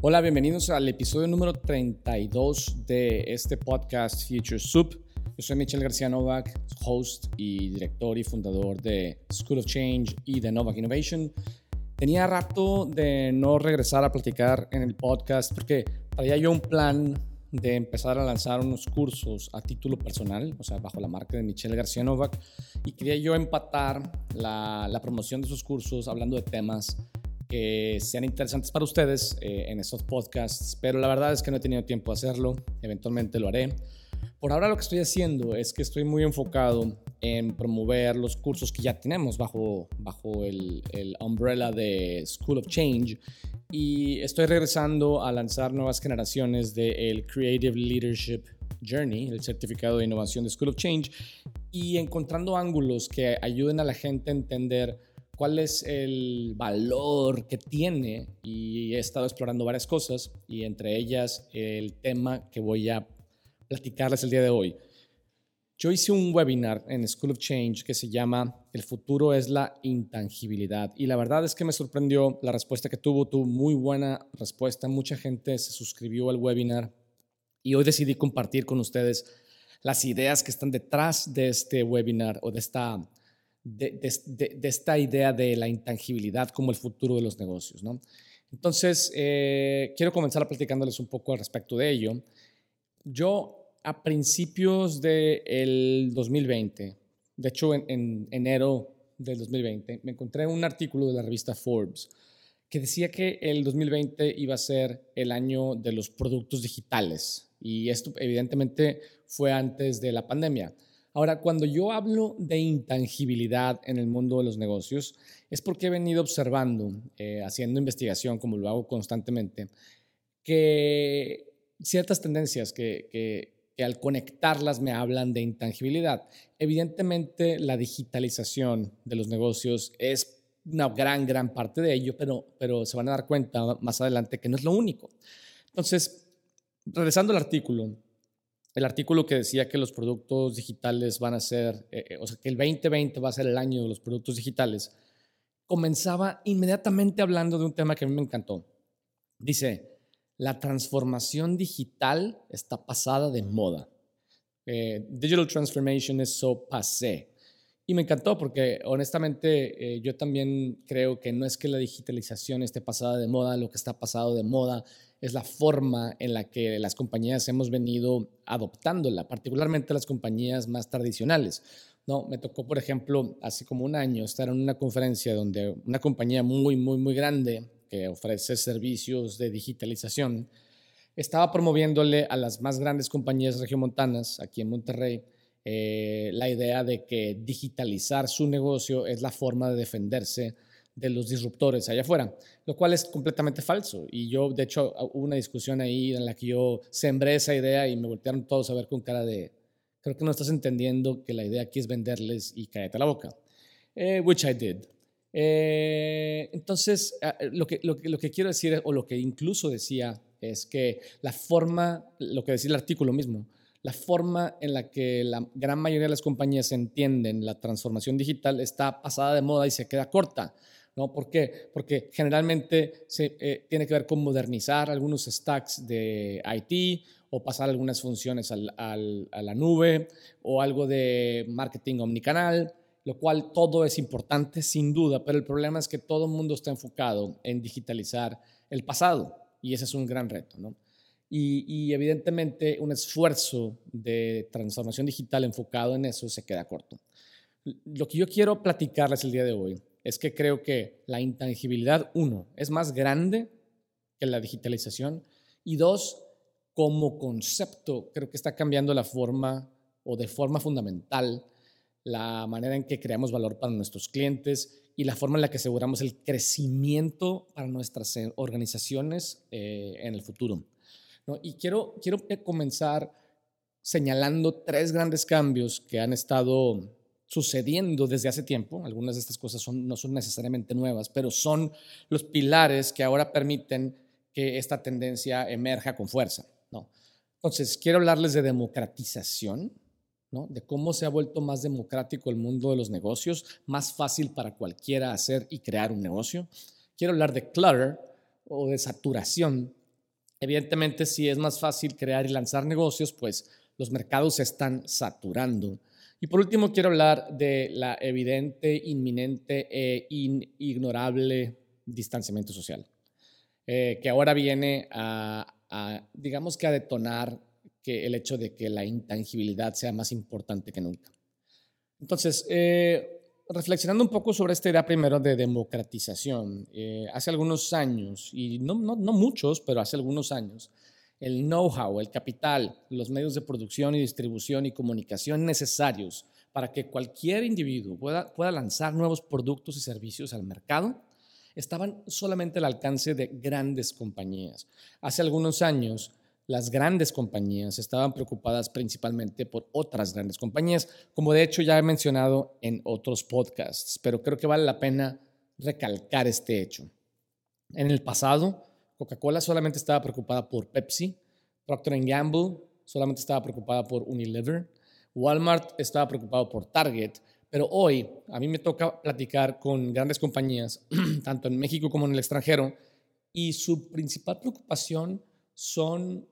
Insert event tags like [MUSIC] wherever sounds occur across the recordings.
Hola, bienvenidos al episodio número 32 de este podcast Future Soup. Yo soy Michelle García Novak, host y director y fundador de School of Change y de Novak Innovation. Tenía rato de no regresar a platicar en el podcast porque traía yo un plan de empezar a lanzar unos cursos a título personal, o sea, bajo la marca de Michelle García Novak, y quería yo empatar la, la promoción de esos cursos hablando de temas que sean interesantes para ustedes eh, en estos podcasts, pero la verdad es que no he tenido tiempo de hacerlo, eventualmente lo haré. Por ahora lo que estoy haciendo es que estoy muy enfocado en promover los cursos que ya tenemos bajo, bajo el, el umbrella de School of Change y estoy regresando a lanzar nuevas generaciones del Creative Leadership Journey, el certificado de innovación de School of Change, y encontrando ángulos que ayuden a la gente a entender cuál es el valor que tiene y he estado explorando varias cosas y entre ellas el tema que voy a platicarles el día de hoy. Yo hice un webinar en School of Change que se llama El futuro es la intangibilidad y la verdad es que me sorprendió la respuesta que tuvo, tuvo muy buena respuesta, mucha gente se suscribió al webinar y hoy decidí compartir con ustedes las ideas que están detrás de este webinar o de esta de, esta idea de la intangibilidad como el futuro de los negocios. ¿no? Entonces, eh, quiero comenzar platicándoles un poco al respecto de ello. Yo a principios del 2020, de hecho en, en, enero del 2020, me encontré un artículo de la revista Forbes que decía que el 2020 iba a ser el año de los productos digitales. Y esto evidentemente fue antes de la pandemia. Ahora, cuando yo hablo de intangibilidad en el mundo de los negocios, es porque he venido observando, eh, haciendo investigación, como lo hago constantemente, que ciertas tendencias que, que al conectarlas me hablan de intangibilidad. Evidentemente, la digitalización de los negocios es una gran, gran parte de ello, pero, pero se van a dar cuenta más adelante que no es lo único. Entonces, regresando al artículo, el artículo que decía que los productos digitales van a ser, eh, eh, o sea, que el 2020 va a ser el año de los productos digitales, comenzaba inmediatamente hablando de un tema que a mí me encantó. Dice, la transformación digital está pasada de moda. Eh, digital transformation is so passé. Y me encantó porque honestamente yo también creo que no es que la digitalización esté pasada de moda, lo que está pasado de moda es la forma en la que las compañías hemos venido adoptándola, particularmente las compañías más tradicionales. No, me tocó, por ejemplo, hace como un año estar en una conferencia donde una compañía muy, muy, muy grande que ofrece servicios de digitalización estaba promoviéndole a las más grandes compañías regiomontanas aquí en Monterrey eh, la idea de que digitalizar su negocio es la forma de defenderse de los disruptores allá afuera, lo cual es completamente falso. Y yo, de hecho, hubo una discusión ahí en la que yo sembré esa idea y me voltearon todos a ver con cara de, creo que no estás entendiendo que la idea aquí es venderles y cállate la boca. Eh, which I did. Eh, entonces, ah, lo que, lo, lo que quiero decir, o lo que incluso decía, es que la forma, lo que decía el artículo mismo, la forma en la que la gran mayoría de las compañías entienden la transformación digital está pasada de moda y se queda corta. ¿No? ¿Por qué? Porque generalmente se, eh, tiene que ver con modernizar algunos stacks de IT o pasar algunas funciones a la nube o algo de marketing omnicanal, lo cual todo es importante sin duda, pero el problema es que todo el mundo está enfocado en digitalizar el pasado y ese es un gran reto. ¿no? Y, y, evidentemente un esfuerzo de transformación digital enfocado en eso se queda corto. Lo que yo quiero platicarles el día de hoy es que creo que la intangibilidad, uno, es más grande que la digitalización y dos, como concepto, creo que está cambiando la forma o de forma fundamental la manera en que creamos valor para nuestros clientes y la forma en la que aseguramos el crecimiento para nuestras eh, organizaciones eh, en el futuro. Y quiero, quiero comenzar señalando tres grandes cambios que han estado sucediendo desde hace tiempo. Algunas de estas cosas no son necesariamente nuevas, pero son los pilares que ahora permiten que esta tendencia emerja con fuerza. ¿no? Entonces, quiero hablarles de democratización, de cómo se ha vuelto más democrático el mundo de los negocios, más fácil para cualquiera hacer y crear un negocio. Quiero hablar de clutter o de saturación Evidentemente, si es más fácil crear y lanzar negocios, pues los mercados se están saturando. Y por último, quiero hablar de la evidente, inminente e inignorable distanciamiento social, eh, que ahora viene a, digamos que a detonar que el hecho de que la intangibilidad sea más importante que nunca. Entonces, eh, reflexionando un poco sobre esta idea primero de democratización, eh, hace algunos años, y no muchos, pero hace algunos años, el know-how, el capital, los medios de producción y distribución y comunicación necesarios para que cualquier individuo pueda, pueda lanzar nuevos productos y servicios al mercado, estaban solamente al alcance de grandes compañías. Hace algunos años, las grandes compañías estaban preocupadas principalmente por otras grandes compañías, como de hecho ya he mencionado en otros podcasts, pero creo que vale la pena recalcar este hecho. En el pasado, Coca-Cola solamente estaba preocupada por Pepsi, Procter Gamble solamente estaba preocupada por Unilever, Walmart estaba preocupado por Target, pero hoy a mí me toca platicar con grandes compañías, [CLEARS THROAT] tanto en México como en el extranjero, y su principal preocupación son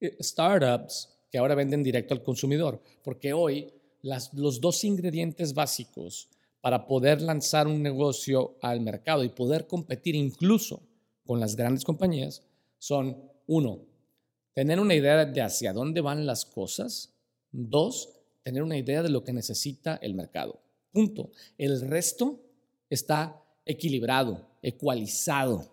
eh, startups que ahora venden directo al consumidor, porque hoy los dos ingredientes básicos para poder lanzar un negocio al mercado y poder competir incluso con las grandes compañías son, uno, tener una idea de hacia dónde van las cosas, dos, tener una idea de lo que necesita el mercado. Punto. El resto está equilibrado, ecualizado.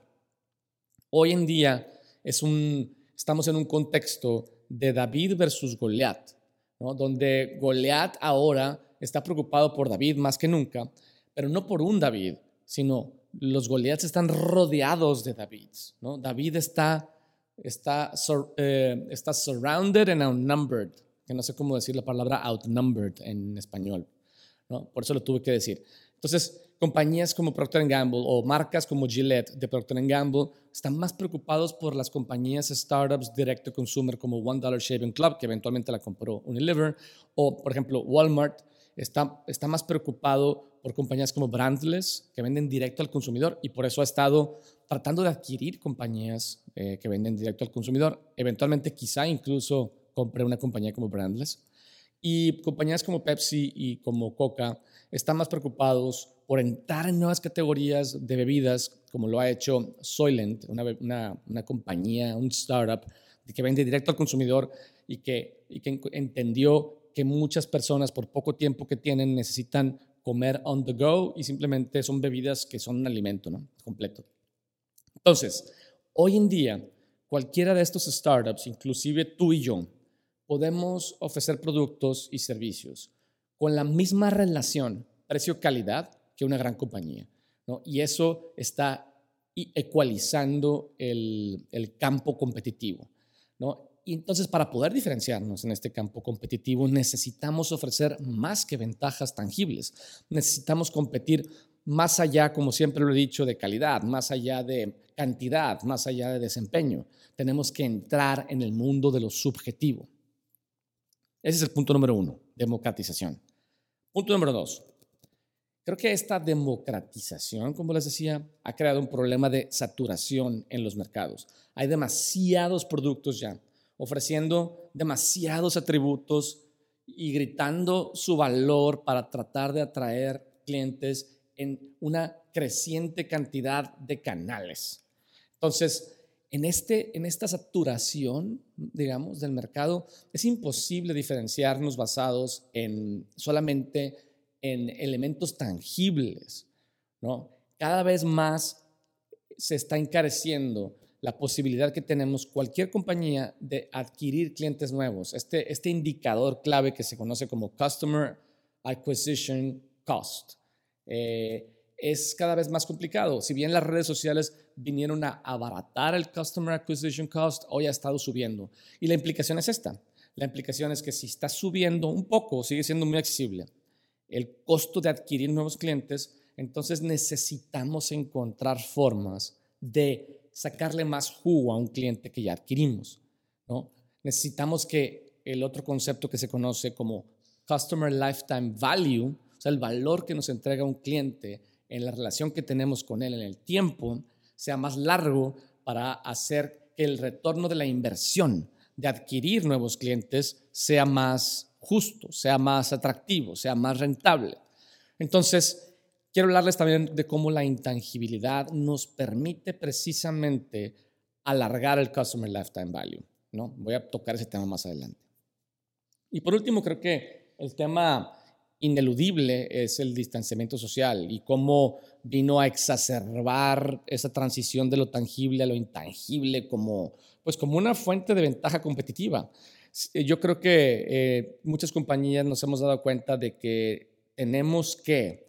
Hoy en día es un, estamos en un contexto de David versus Goliat, donde Goliat ahora está preocupado por David más que nunca, pero no por un David, sino los Goliaths están rodeados de David. ¿no? David está, está, eh, está surrounded and outnumbered, que no sé cómo decir la palabra outnumbered en español. ¿no? Por eso lo tuve que decir. Entonces, compañías como Procter Gamble o marcas como Gillette de Procter Gamble están más preocupados por las compañías startups direct to consumer como One Dollar Shaving Club, que eventualmente la compró Unilever, o por ejemplo Walmart está, está más preocupado por compañías como Brandless, que venden directo al consumidor, y por eso ha estado tratando de adquirir compañías eh, que venden directo al consumidor. Eventualmente quizá incluso compre una compañía como Brandless. Y compañías como Pepsi y como Coca están más preocupados por entrar en nuevas categorías de bebidas, como lo ha hecho Soylent, una, una, compañía, un startup que vende directo al consumidor y que, y que entendió que muchas personas por poco tiempo que tienen necesitan comer on the go y simplemente son bebidas que son un alimento ¿no? completo. Entonces, hoy en día, cualquiera de estos startups, inclusive tú y yo, podemos ofrecer productos y servicios con la misma relación precio-calidad que una gran compañía. ¿no? Y eso está ecualizando el, el campo competitivo. ¿no? Y entonces, para poder diferenciarnos en este campo competitivo, necesitamos ofrecer más que ventajas tangibles. Necesitamos competir más allá, como siempre lo he dicho, de calidad, más allá de cantidad, más allá de desempeño. Tenemos que entrar en el mundo de lo subjetivo. Ese es el punto número uno, democratización. Punto número dos. Creo que esta democratización, como les decía, ha creado un problema de saturación en los mercados. Hay demasiados productos ya, ofreciendo demasiados atributos y gritando su valor para tratar de atraer clientes en una creciente cantidad de canales. Entonces, en, este, en esta saturación, digamos, del mercado, es imposible diferenciarnos basados en solamente en elementos tangibles, ¿no? Cada vez más se está encareciendo la posibilidad que tenemos cualquier compañía de adquirir clientes nuevos. Este, este indicador clave que se conoce como Customer Acquisition Cost eh, es cada vez más complicado. Si bien las redes sociales vinieron a abaratar el Customer Acquisition Cost, hoy ha estado subiendo. Y la implicación es esta. La implicación es que si está subiendo un poco, sigue siendo muy accesible, el costo de adquirir nuevos clientes, entonces necesitamos encontrar formas de sacarle más jugo a un cliente que ya adquirimos. ¿no? Necesitamos que el otro concepto que se conoce como Customer Lifetime Value, o sea, el valor que nos entrega un cliente en la relación que tenemos con él en el tiempo, sea más largo para hacer que el retorno de la inversión de adquirir nuevos clientes sea más justo, sea más atractivo, sea más rentable. Entonces, quiero hablarles también de cómo la intangibilidad nos permite precisamente alargar el Customer Lifetime Value. ¿no? Voy a tocar ese tema más adelante. Y por último, creo que el tema ineludible es el distanciamiento social y cómo vino a exacerbar esa transición de lo tangible a lo intangible como, pues como una fuente de ventaja competitiva. Yo creo que eh, muchas compañías nos hemos dado cuenta de que tenemos que,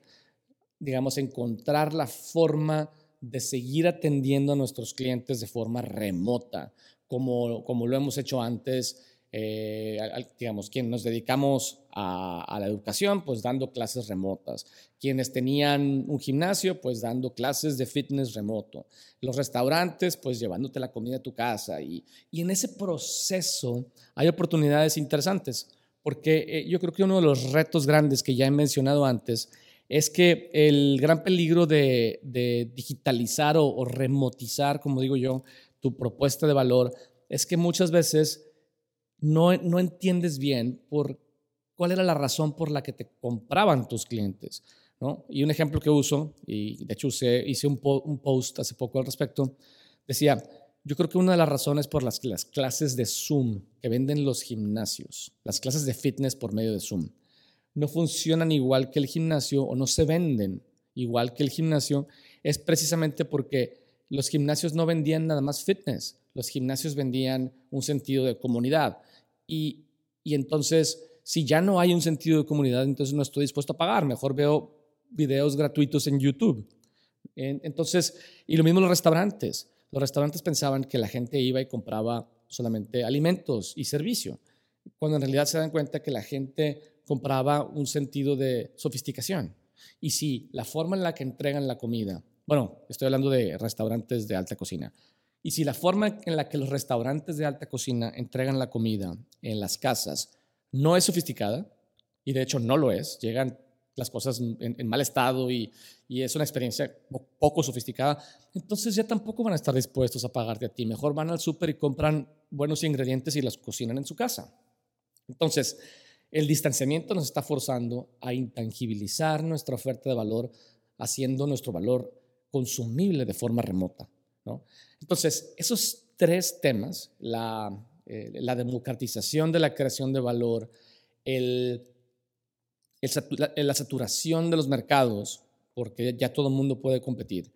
digamos, encontrar la forma de seguir atendiendo a nuestros clientes de forma remota, como, como lo hemos hecho antes eh, digamos, quienes nos dedicamos a, la educación, pues dando clases remotas. Quienes tenían un gimnasio, pues dando clases de fitness remoto. Los restaurantes, pues llevándote la comida a tu casa. Y, y en ese proceso hay oportunidades interesantes, porque eh, yo creo que uno de los retos grandes que ya he mencionado antes es que el gran peligro de, digitalizar o, remotizar, como digo yo, tu propuesta de valor, es que muchas veces no, no entiendes bien por cuál era la razón por la que te compraban tus clientes. ¿no? Y un ejemplo que uso, y de hecho hice un, un, post hace poco al respecto, decía, yo creo que una de las razones por las, las clases de Zoom que venden los gimnasios, las clases de fitness por medio de Zoom, no funcionan igual que el gimnasio o no se venden igual que el gimnasio, es precisamente porque los gimnasios no vendían nada más fitness, los gimnasios vendían un sentido de comunidad, y, entonces, si ya no hay un sentido de comunidad, entonces no estoy dispuesto a pagar. Mejor veo videos gratuitos en YouTube. Entonces, y lo mismo los restaurantes. Los restaurantes pensaban que la gente iba y compraba solamente alimentos y servicio, cuando en realidad se dan cuenta que la gente compraba un sentido de sofisticación. Y si la forma en la que entregan la comida, bueno, estoy hablando de restaurantes de alta cocina, y si la forma en la que los restaurantes de alta cocina entregan la comida en las casas no es sofisticada, y de hecho no lo es, llegan las cosas en, mal estado y, es una experiencia poco sofisticada, entonces ya tampoco van a estar dispuestos a pagarte a ti. Mejor van al súper y compran buenos ingredientes y los cocinan en su casa. Entonces, el distanciamiento nos está forzando a intangibilizar nuestra oferta de valor, haciendo nuestro valor consumible de forma remota. Entonces, esos tres temas, la, eh, la, democratización de la creación de valor, la, saturación de los mercados, porque ya todo el mundo puede competir,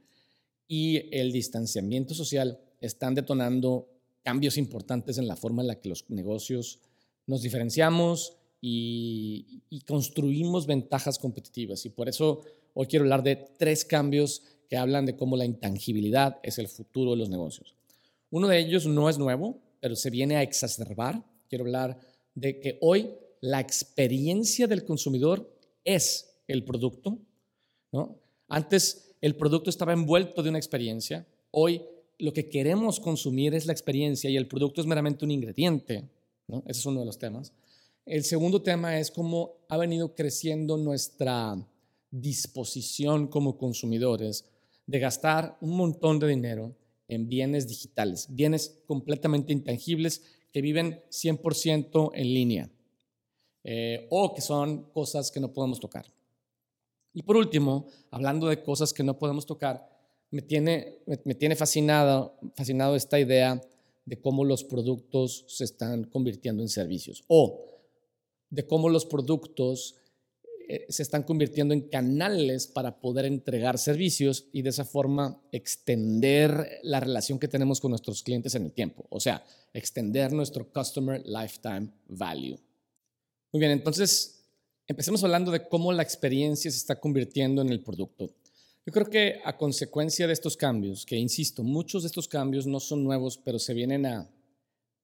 y el distanciamiento social están detonando cambios importantes en la forma en la que los negocios nos diferenciamos y, y, construimos ventajas competitivas. Y por eso hoy quiero hablar de tres cambios que hablan de cómo la intangibilidad es el futuro de los negocios. Uno de ellos no es nuevo, pero se viene a exacerbar. Quiero hablar de que hoy la experiencia del consumidor es el producto. ¿no? Antes el producto estaba envuelto de una experiencia. Hoy lo que queremos consumir es la experiencia y el producto es meramente un ingrediente. ¿no? Ese es uno de los temas. El segundo tema es cómo ha venido creciendo nuestra disposición como consumidores de gastar un montón de dinero en bienes digitales, bienes completamente intangibles que viven 100% en línea eh, o que son cosas que no podemos tocar. Y por último, hablando de cosas que no podemos tocar, me tiene, fascinado, fascinado esta idea de cómo los productos se están convirtiendo en servicios o de cómo los productos eh, se están convirtiendo en canales para poder entregar servicios y de esa forma extender la relación que tenemos con nuestros clientes en el tiempo, o sea, extender nuestro Customer Lifetime Value. Muy bien, entonces empecemos hablando de cómo la experiencia se está convirtiendo en el producto. Yo creo que a consecuencia de estos cambios, que insisto, muchos de estos cambios no son nuevos, pero se vienen a,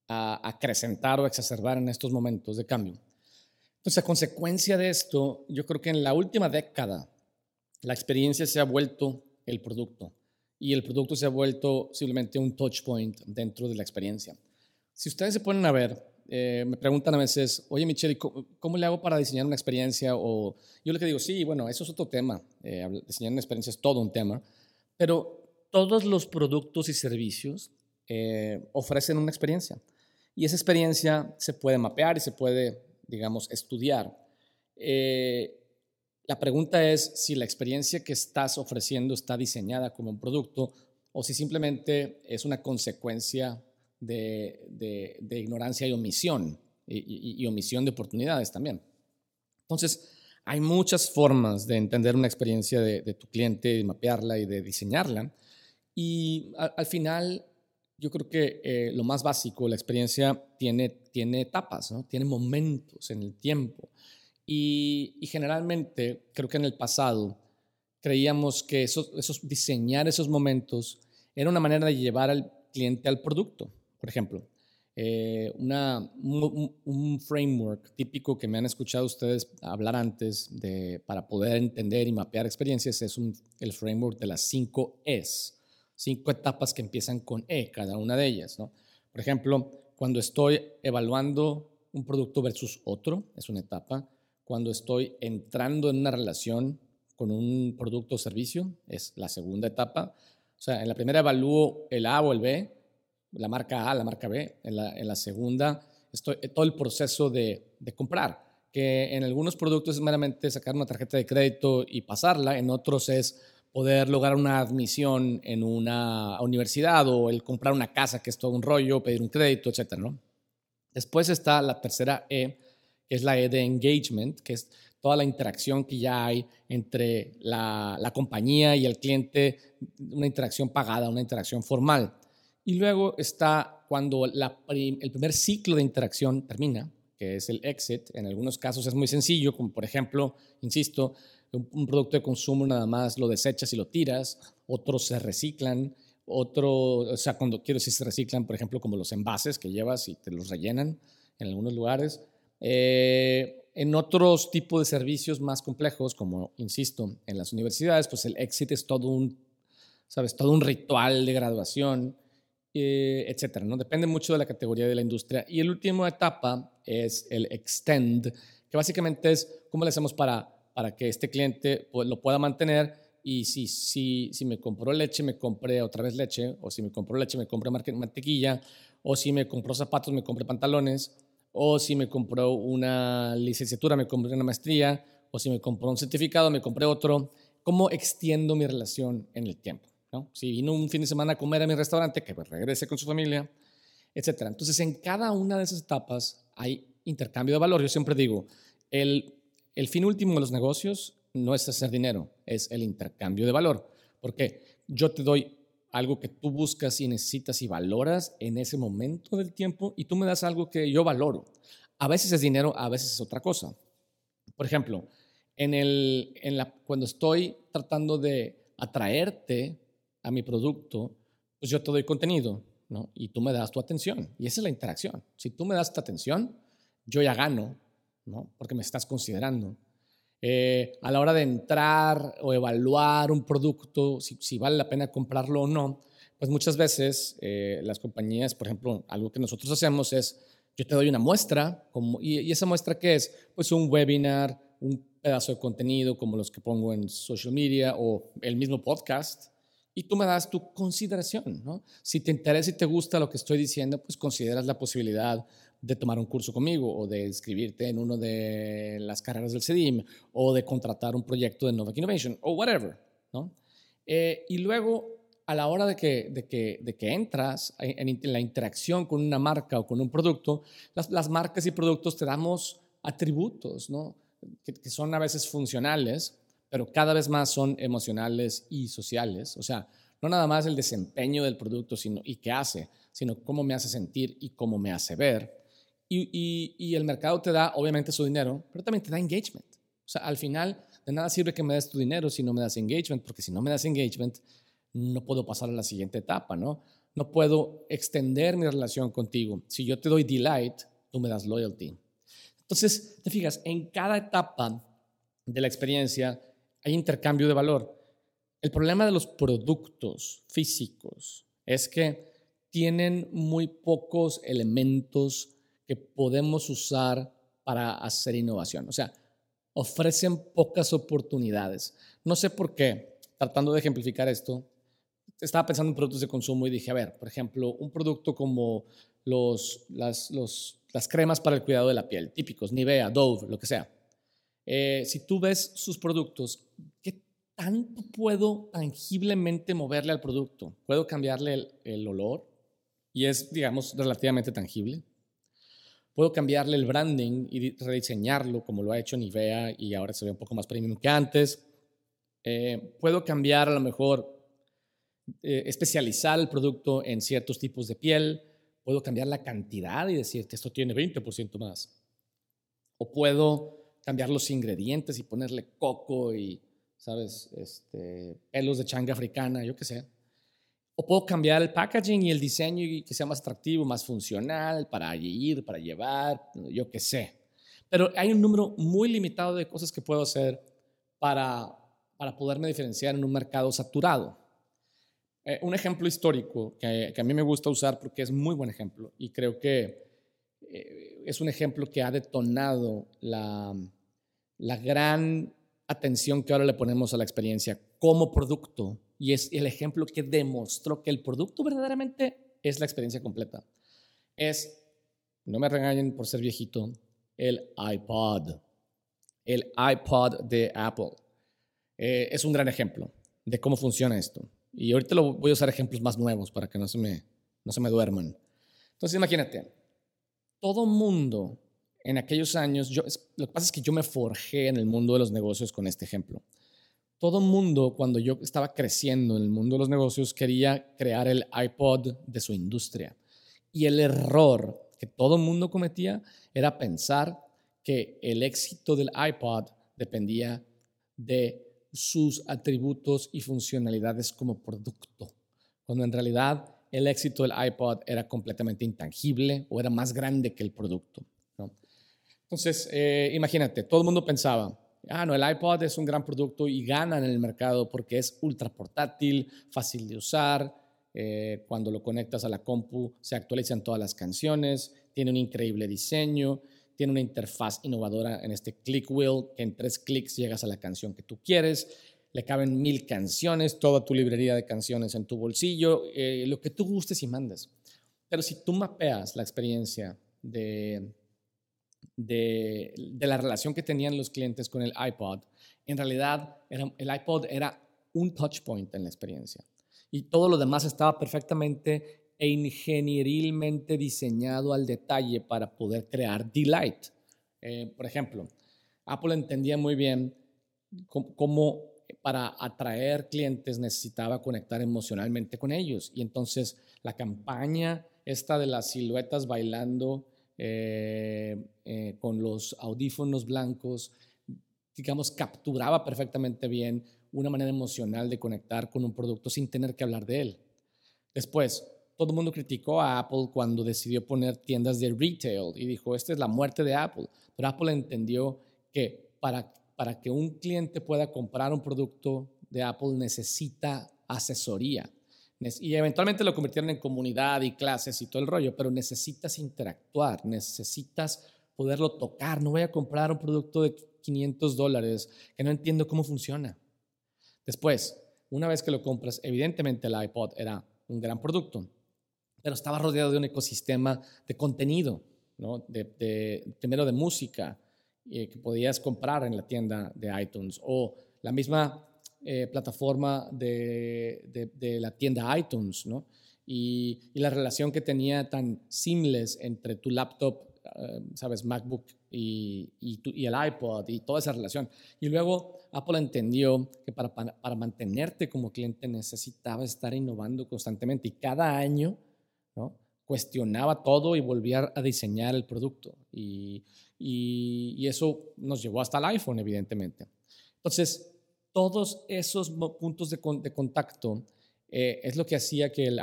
a acrecentar o exacerbar en estos momentos de cambio entonces, a consecuencia de esto, yo creo que en la última década la experiencia se ha vuelto el producto y el producto se ha vuelto simplemente un touch point dentro de la experiencia. Si ustedes se ponen a ver, eh, me preguntan a veces, oye Michelle, ¿cómo, le hago para diseñar una experiencia? O yo lo que digo, sí, bueno, eso es otro tema. Eh, diseñar una experiencia es todo un tema, pero todos los productos y servicios eh, ofrecen una experiencia. Y esa experiencia se puede mapear y se puede, digamos, estudiar. Eh, la pregunta es si la experiencia que estás ofreciendo está diseñada como un producto o si simplemente es una consecuencia de, ignorancia y omisión, y, omisión de oportunidades también. Entonces, hay muchas formas de entender una experiencia de, tu cliente, de mapearla y de diseñarla. Y al, final, yo creo que eh, lo más básico, la experiencia tiene, tiene etapas, ¿no? tiene momentos en el tiempo. Y, generalmente, creo que en el pasado, creíamos que esos, diseñar esos momentos era una manera de llevar al cliente al producto. Por ejemplo, eh, una, un, framework típico que me han escuchado ustedes hablar antes de, para poder entender y mapear experiencias es el framework de las 5 Es, cinco etapas que empiezan con E, cada una de ellas. ¿no? Por ejemplo, cuando estoy evaluando un producto versus otro, es una etapa. Cuando estoy entrando en una relación con un producto o servicio, es la segunda etapa. O sea, en la primera evalúo el A o el B, la marca A, la marca B. En la, segunda, estoy, eh, todo el proceso de, comprar, que en algunos productos es meramente sacar una tarjeta de crédito y pasarla, en otros es poder lograr una admisión en una universidad o el comprar una casa, que es todo un rollo, pedir un crédito, etc. ¿no? Después está la tercera E, que es la E de engagement, que es toda la interacción que ya hay entre la, la compañía y el cliente, una interacción pagada, una interacción formal. Y luego está cuando el primer ciclo de interacción termina, que es el exit. En algunos casos es muy sencillo, como por ejemplo, insisto, un, producto de consumo nada más lo desechas y lo tiras, otros se reciclan, otro, o sea, cuando quiero decir se reciclan, por ejemplo, como los envases que llevas y te los rellenan en algunos lugares. Eh, en otros tipos de servicios más complejos, como insisto, en las universidades, pues el exit es todo un, sabes, todo un ritual de graduación eh, etcétera, ¿no? Depende mucho de la categoría de la industria. Y el último etapa es el extend, que básicamente es cómo le hacemos para, para que este cliente pues, lo pueda mantener y si, si, si me compró leche, me compré otra vez leche, o si me compró leche, me compré mantequilla, o si me compró zapatos, me compré pantalones, o si me compró una licenciatura, me compré una maestría, o si me compró un certificado, me compré otro. ¿Cómo extiendo mi relación en el tiempo? Si vino un fin de semana a comer a mi restaurante, que regrese con su familia, etc. Entonces, en cada una de esas etapas hay intercambio de valor. Yo siempre digo, el, el fin último de los negocios no es hacer dinero, es el intercambio de valor. Porque yo te doy algo que tú buscas y necesitas y valoras en ese momento del tiempo y tú me das algo que yo valoro. A veces es dinero, a veces es otra cosa. Por ejemplo, en el, en la, cuando estoy tratando de atraerte a mi producto, pues yo te doy contenido, ¿no? Y tú me das tu atención. Y esa es la interacción. Si tú me das tu atención, yo ya gano, ¿no? Porque me estás considerando. Eh, a la hora de entrar o evaluar un producto, si, vale la pena comprarlo o no, pues muchas veces eh, las compañías, por ejemplo, algo que nosotros hacemos es, yo te doy una muestra, como, y, y esa muestra qué es? Pues un webinar, un pedazo de contenido como los que pongo en social media o el mismo podcast, y tú me das tu consideración, ¿no? Si te interesa y te gusta lo que estoy diciendo, pues consideras la posibilidad de tomar un curso conmigo o de inscribirte en uno de las carreras del CEDIM o de contratar un proyecto de Novak Innovation o whatever, ¿no? Eh, y luego, a la hora de que, de que, de que entras en, la interacción con una marca o con un producto, las, las marcas y productos te damos atributos, ¿no? Que, que son a veces funcionales, pero cada vez más son emocionales y sociales. O sea, no nada más el desempeño del producto sino, y qué hace, sino cómo me hace sentir y cómo me hace ver. Y, y, el mercado te da, obviamente, su dinero, pero también te da engagement. O sea, al final, de nada sirve que me des tu dinero si no me das engagement, porque si no me das engagement, no puedo pasar a la siguiente etapa, ¿no? No puedo extender mi relación contigo. Si yo te doy delight, tú me das loyalty. Entonces, te fijas, en cada etapa de la experiencia hay intercambio de valor. El problema de los productos físicos es que tienen muy pocos elementos que podemos usar para hacer innovación. O sea, ofrecen pocas oportunidades. No sé por qué, tratando de ejemplificar esto, estaba pensando en productos de consumo y dije, a ver, por ejemplo, un producto como las, cremas para el cuidado de la piel, típicos, Nivea, Dove, lo que sea. Eh, si tú ves sus productos, ¿qué tanto puedo tangiblemente moverle al producto? ¿Puedo cambiarle el olor? Y es, digamos, relativamente tangible. Puedo cambiarle el branding y rediseñarlo como lo ha hecho Nivea y ahora se ve un poco más premium que antes. Eh, puedo cambiar a lo mejor, eh, especializar el producto en ciertos tipos de piel. Puedo cambiar la cantidad y decir que esto tiene 20% más. O puedo cambiar los ingredientes y ponerle coco y, ¿sabes? Este, pelos de changa africana, yo qué sé. O puedo cambiar el packaging y el diseño y que sea más atractivo, más funcional para ir, para llevar, yo qué sé. Pero hay un número muy limitado de cosas que puedo hacer para, para poderme diferenciar en un mercado saturado. Eh, un ejemplo histórico que, que, a mí me gusta usar porque es muy buen ejemplo y creo que eh, es un ejemplo que ha detonado la, la gran atención que ahora le ponemos a la experiencia como producto y es el ejemplo que demostró que el producto verdaderamente es la experiencia completa. Es, no me regañen por ser viejito, el iPod. El iPod de Apple. Eh, es un gran ejemplo de cómo funciona esto. Y ahorita lo voy a usar ejemplos más nuevos para que no se me, no se me duerman. Entonces imagínate, todo mundo en aquellos años, yo, lo que pasa es que yo me forjé en el mundo de los negocios con este ejemplo todo mundo, cuando yo estaba creciendo en el mundo de los negocios, quería crear el iPod de su industria. Y el error que todo mundo cometía era pensar que el éxito del iPod dependía de sus atributos y funcionalidades como producto, cuando en realidad el éxito del iPod era completamente intangible o era más grande que el producto. Entonces, eh, imagínate, todo el mundo pensaba, ah, no, el iPod es un gran producto y gana en el mercado porque es ultra portátil, fácil de usar. Eh, cuando lo conectas a la compu se actualizan todas las canciones, tiene un increíble diseño, tiene una interfaz innovadora en este click wheel, que en tres clics llegas a la canción que tú quieres. Le caben mil canciones, toda tu librería de canciones en tu bolsillo, eh, lo que tú gustes y mandes. Pero si tú mapeas la experiencia de, de, la relación que tenían los clientes con el iPod, en realidad el iPod era un touch point en la experiencia. Y todo lo demás estaba perfectamente e ingenierilmente diseñado al detalle para poder crear delight. Eh, por ejemplo, Apple entendía muy bien cómo, para atraer clientes necesitaba conectar emocionalmente con ellos. Y entonces la campaña esta de las siluetas bailando eh, eh, con los audífonos blancos, digamos, capturaba perfectamente bien una manera emocional de conectar con un producto sin tener que hablar de él. Después, todo el mundo criticó a Apple cuando decidió poner tiendas de retail y dijo, esta es la muerte de Apple. Pero Apple entendió que para, para que un cliente pueda comprar un producto de Apple necesita asesoría y eventualmente lo convirtieron en comunidad y clases y todo el rollo, pero necesitas interactuar, necesitas poderlo tocar. No voy a comprar un producto de 500 dólares que no entiendo cómo funciona. Después, una vez que lo compras, evidentemente el iPod era un gran producto, pero estaba rodeado de un ecosistema de contenido, ¿no? de, primero de música eh, que podías comprar en la tienda de iTunes o la misma eh, plataforma de, de, la tienda iTunes, ¿no? Y, la relación que tenía tan seamless entre tu laptop, eh, sabes, MacBook y, y, el iPod y toda esa relación. Y luego Apple entendió que para, para, mantenerte como cliente necesitaba estar innovando constantemente y cada año. Cuestionaba todo y volvía a diseñar el producto. Y, y eso nos llevó hasta el iPhone, evidentemente. Entonces, todos esos puntos de, contacto eh, es lo que hacía que el,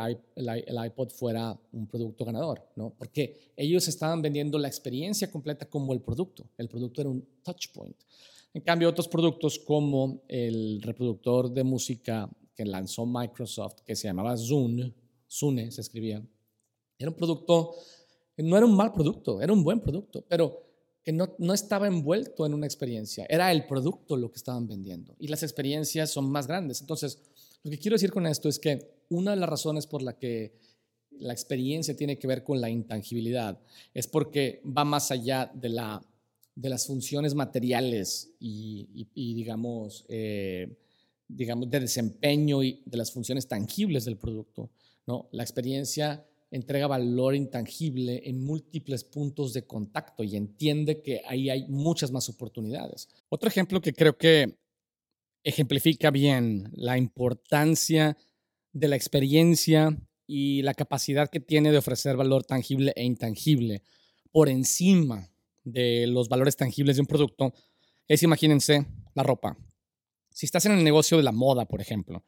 iPod fuera un producto ganador, ¿no? Porque ellos estaban vendiendo la experiencia completa como el producto. El producto era un touch point. En cambio, otros productos como el reproductor de música que lanzó Microsoft, que se llamaba Zune, Zune se escribía, era un producto, no era un mal producto, era un buen producto, pero que no, no, estaba envuelto en una experiencia, era el producto lo que estaban vendiendo y las experiencias son más grandes. Entonces, lo que quiero decir con esto es que una de las razones por la que la experiencia tiene que ver con la intangibilidad es porque va más allá de, la, de las funciones materiales y, digamos, eh, digamos, de desempeño y de las funciones tangibles del producto. ¿no? La experiencia entrega valor intangible en múltiples puntos de contacto y entiende que ahí hay muchas más oportunidades. Otro ejemplo que creo que ejemplifica bien la importancia de la experiencia y la capacidad que tiene de ofrecer valor tangible e intangible por encima de los valores tangibles de un producto es, imagínense, la ropa. Si estás en el negocio de la moda, por ejemplo,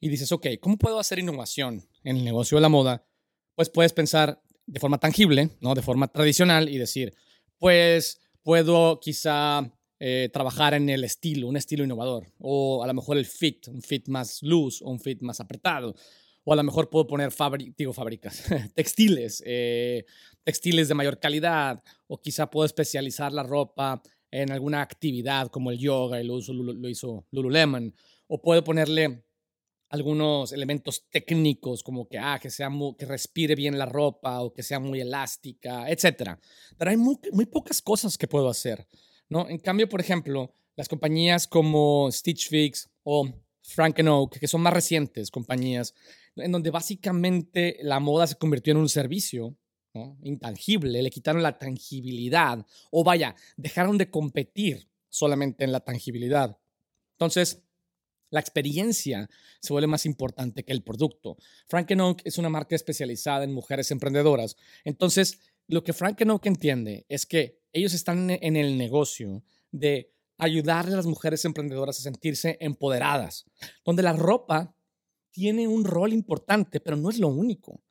y dices, ok, ¿cómo puedo hacer innovación en el negocio de la moda? Pues puedes pensar de forma tangible, ¿no? De forma tradicional y decir, pues puedo quizá eh, trabajar en el estilo, un estilo innovador, o a lo mejor el fit, un fit más loose un fit más apretado, o a lo mejor puedo poner digo, fábricas, [LAUGHS] textiles, eh, textiles de mayor calidad, o quizá puedo especializar la ropa en alguna actividad como el yoga, y lo hizo Lululemon, o puedo ponerle algunos elementos técnicos como que, ah, que, sea que respire bien la ropa o que sea muy elástica, etc. Pero hay muy, muy, pocas cosas que puedo hacer, ¿no? En cambio, por ejemplo, las compañías como Stitch Fix o Frank Oak, que son más recientes compañías, en donde básicamente la moda se convirtió en un servicio intangible, le quitaron la tangibilidad, o vaya, dejaron de competir solamente en la tangibilidad. Entonces, la experiencia se vuelve más importante que el producto. Frank Oak es una marca especializada en mujeres emprendedoras. Entonces, lo que Frank Oak entiende es que ellos están en el negocio de ayudarle a las mujeres emprendedoras a sentirse empoderadas, donde la ropa tiene un rol importante, pero no es lo único,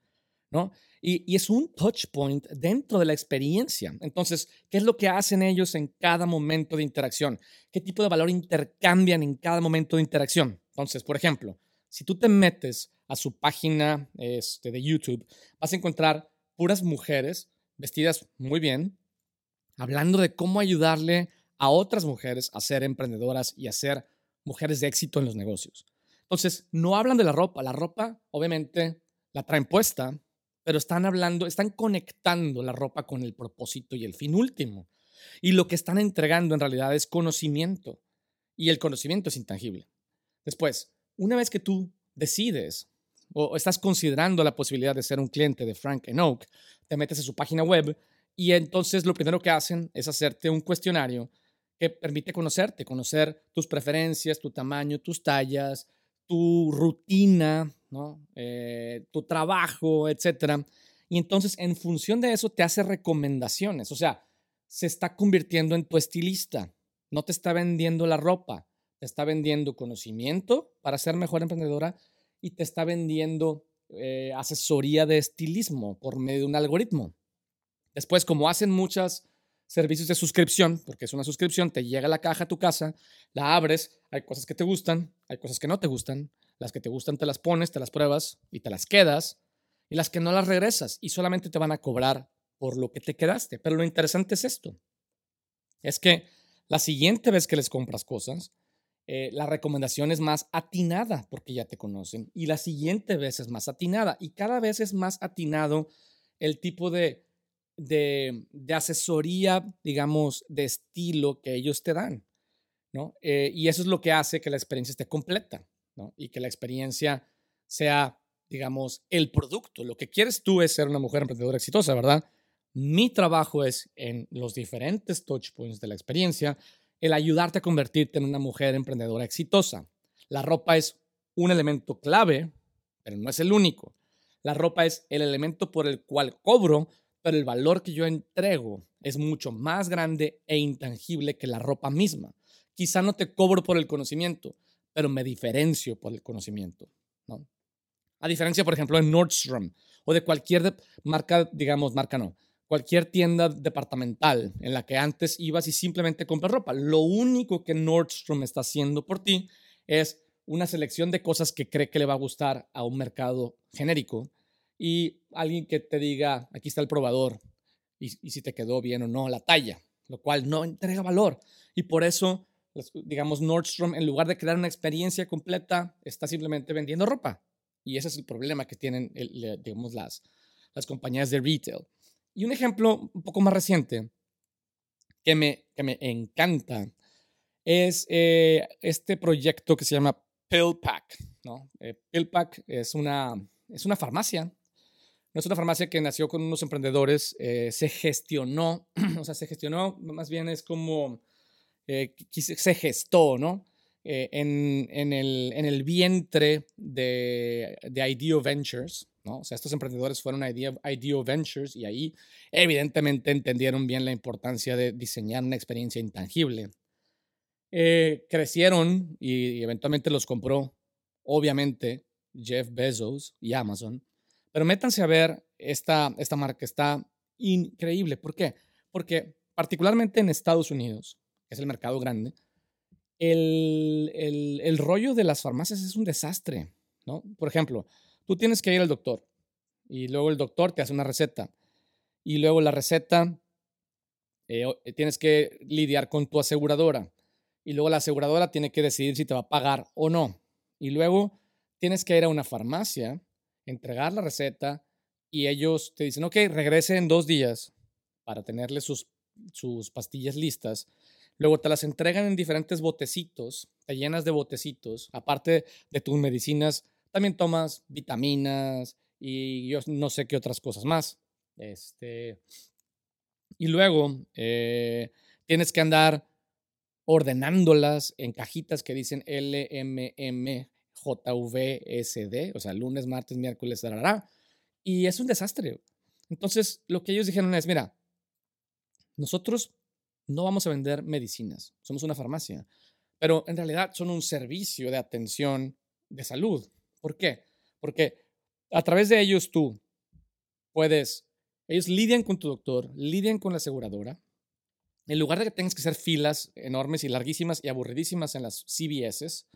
¿no? Y, es un touch point dentro de la experiencia. Entonces, ¿qué es lo que hacen ellos en cada momento de interacción? ¿Qué tipo de valor intercambian en cada momento de interacción? Entonces, por ejemplo, si tú te metes a su página este, de YouTube, vas a encontrar puras mujeres vestidas muy bien, hablando de cómo ayudarle a otras mujeres a ser emprendedoras y a ser mujeres de éxito en los negocios. Entonces, no hablan de la ropa. La ropa, obviamente, la traen puesta, pero están hablando, están conectando la ropa con el propósito y el fin último. Y lo que están entregando en realidad es conocimiento. Y el conocimiento es intangible. Después, una vez que tú decides o estás considerando la posibilidad de ser un cliente de Frank Oak, te metes a su página web y entonces lo primero que hacen es hacerte un cuestionario que permite conocerte, conocer tus preferencias, tu tamaño, tus tallas, tu rutina, ¿no? Eh, tu trabajo, etc. Y entonces, en función de eso, te hace recomendaciones. O sea, se está convirtiendo en tu estilista. No te está vendiendo la ropa, te está vendiendo conocimiento para ser mejor emprendedora y te está vendiendo eh, asesoría de estilismo por medio de un algoritmo. Después, como hacen muchas servicios de suscripción, porque es una suscripción, te llega la caja a tu casa, la abres, hay cosas que te gustan, hay cosas que no te gustan, las que te gustan te las pones, te las pruebas y te las quedas, y las que no las regresas y solamente te van a cobrar por lo que te quedaste. Pero lo interesante es esto, es que la siguiente vez que les compras cosas, eh, la recomendación es más atinada porque ya te conocen y la siguiente vez es más atinada y cada vez es más atinado el tipo de de, asesoría, digamos, de estilo que ellos te dan, ¿no? Eh, y eso es lo que hace que la experiencia esté completa, Y que la experiencia sea, digamos, el producto. Lo que quieres tú es ser una mujer emprendedora exitosa, ¿verdad? Mi trabajo es en los diferentes touch points de la experiencia, el ayudarte a convertirte en una mujer emprendedora exitosa. La ropa es un elemento clave, pero no es el único. La ropa es el elemento por el cual cobro pero el valor que yo entrego es mucho más grande e intangible que la ropa misma. Quizá no te cobro por el conocimiento, pero me diferencio por el conocimiento. ¿no? A diferencia, por ejemplo, de Nordstrom o de cualquier marca, digamos, marca no, cualquier tienda departamental en la que antes ibas y simplemente compras ropa. Lo único que Nordstrom está haciendo por ti es una selección de cosas que cree que le va a gustar a un mercado genérico y alguien que te diga, aquí está el probador, y, si te quedó bien o no la talla, lo cual no entrega valor. Y por eso digamos, Nordstrom, en lugar de crear una experiencia completa, está simplemente vendiendo ropa. Y ese es el problema que tienen, digamos, las, las compañías de retail. Y un ejemplo un poco más reciente que me, que me encanta es eh, este proyecto que se llama PillPack. ¿no? Eh, PillPack es una, es una farmacia. No es una farmacia que nació con unos emprendedores, eh, se gestionó, [CLEARS THROAT] o sea, se gestionó, más bien es como, se gestó, ¿no? en, en, el, en, el, vientre de, de IDEO Ventures, ¿no? O sea, estos emprendedores fueron a IDEO Ventures y ahí evidentemente entendieron bien la importancia de diseñar una experiencia intangible. Eh, crecieron y, eventualmente los compró, obviamente, Jeff Bezos y Amazon. Pero métanse a ver esta, esta marca, está increíble. ¿Por qué? Porque particularmente en Estados Unidos, es el mercado grande, el, el, rollo de las farmacias es un desastre, ¿no? Por ejemplo, Tú tienes que ir al doctor y luego el doctor te hace una receta y luego la receta eh, eh, tienes que lidiar con tu aseguradora y luego la aseguradora tiene que decidir si te va a pagar o no. Y luego tienes que ir a una farmacia, entregar la receta y ellos te dicen, ok, regrese en dos días para tenerle sus, sus pastillas listas. Luego te las entregan en diferentes botecitos, te llenas de botecitos, aparte de tus medicinas también tomas vitaminas y yo no sé qué otras cosas más. Este, y luego eh, tienes que andar ordenándolas en cajitas que dicen LMM, JVSD, o sea, lunes, martes, miércoles, dará. Y es un desastre. Entonces, lo que ellos dijeron es, mira, nosotros no vamos a vender medicinas, somos una farmacia, pero en realidad son un servicio de atención de salud. ¿Por qué? Porque a través de ellos tú puedes, ellos lidian con tu doctor, lidian con la aseguradora. En lugar de que tengas que hacer filas enormes y larguísimas y aburridísimas en las CVS,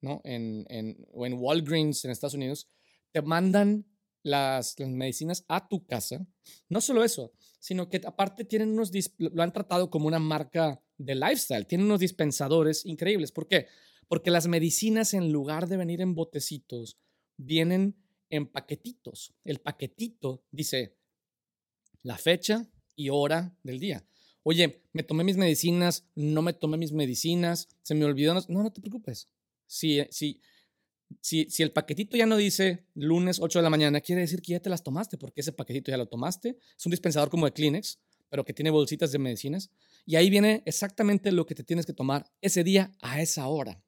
¿no? En, en, o en Walgreens en Estados Unidos, te mandan las, medicinas a tu casa. No solo eso, sino que aparte tienen unos, lo han tratado como una marca de lifestyle, tienen unos dispensadores increíbles. ¿Por qué? Porque las medicinas, en lugar de venir en botecitos, vienen en paquetitos. El paquetito dice la fecha y hora del día. Oye, me tomé mis medicinas, no me tomé mis medicinas, se me olvidó. No, no te preocupes. Si, si, si, el paquetito ya no dice lunes 8 de la mañana, quiere decir que ya te las tomaste, porque ese paquetito ya lo tomaste. Es un dispensador como de Kleenex, pero que tiene bolsitas de medicinas. Y ahí viene exactamente lo que te tienes que tomar ese día a esa hora.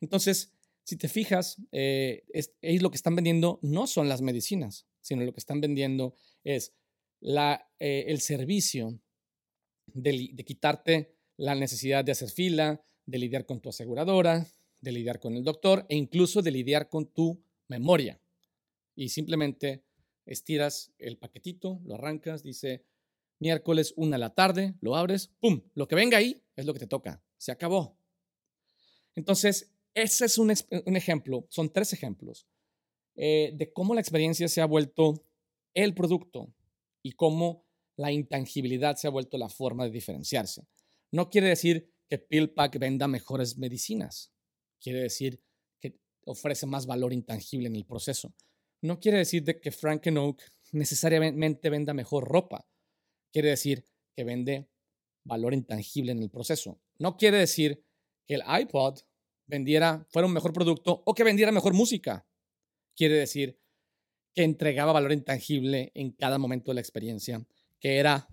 Entonces, si te fijas, eh, es, lo que están vendiendo no son las medicinas, sino lo que están vendiendo es la, eh, el servicio de quitarte la necesidad de hacer fila, de lidiar con tu aseguradora, de lidiar con el doctor e incluso de lidiar con tu memoria. Y simplemente estiras el paquetito, lo arrancas, dice miércoles una a la tarde, lo abres, ¡pum! Lo que venga ahí es lo que te toca. Se acabó. Entonces, ese es un, ejemplo, son tres ejemplos eh, de cómo la experiencia se ha vuelto el producto y cómo la intangibilidad se ha vuelto la forma de diferenciarse. No quiere decir que PillPack venda mejores medicinas. Quiere decir que ofrece más valor intangible en el proceso. No quiere decir de que Frank Oak necesariamente venda mejor ropa. Quiere decir que vende valor intangible en el proceso. No quiere decir que el iPod vendiera, fuera un mejor producto o que vendiera mejor música. Quiere decir que entregaba valor intangible en cada momento de la experiencia, que era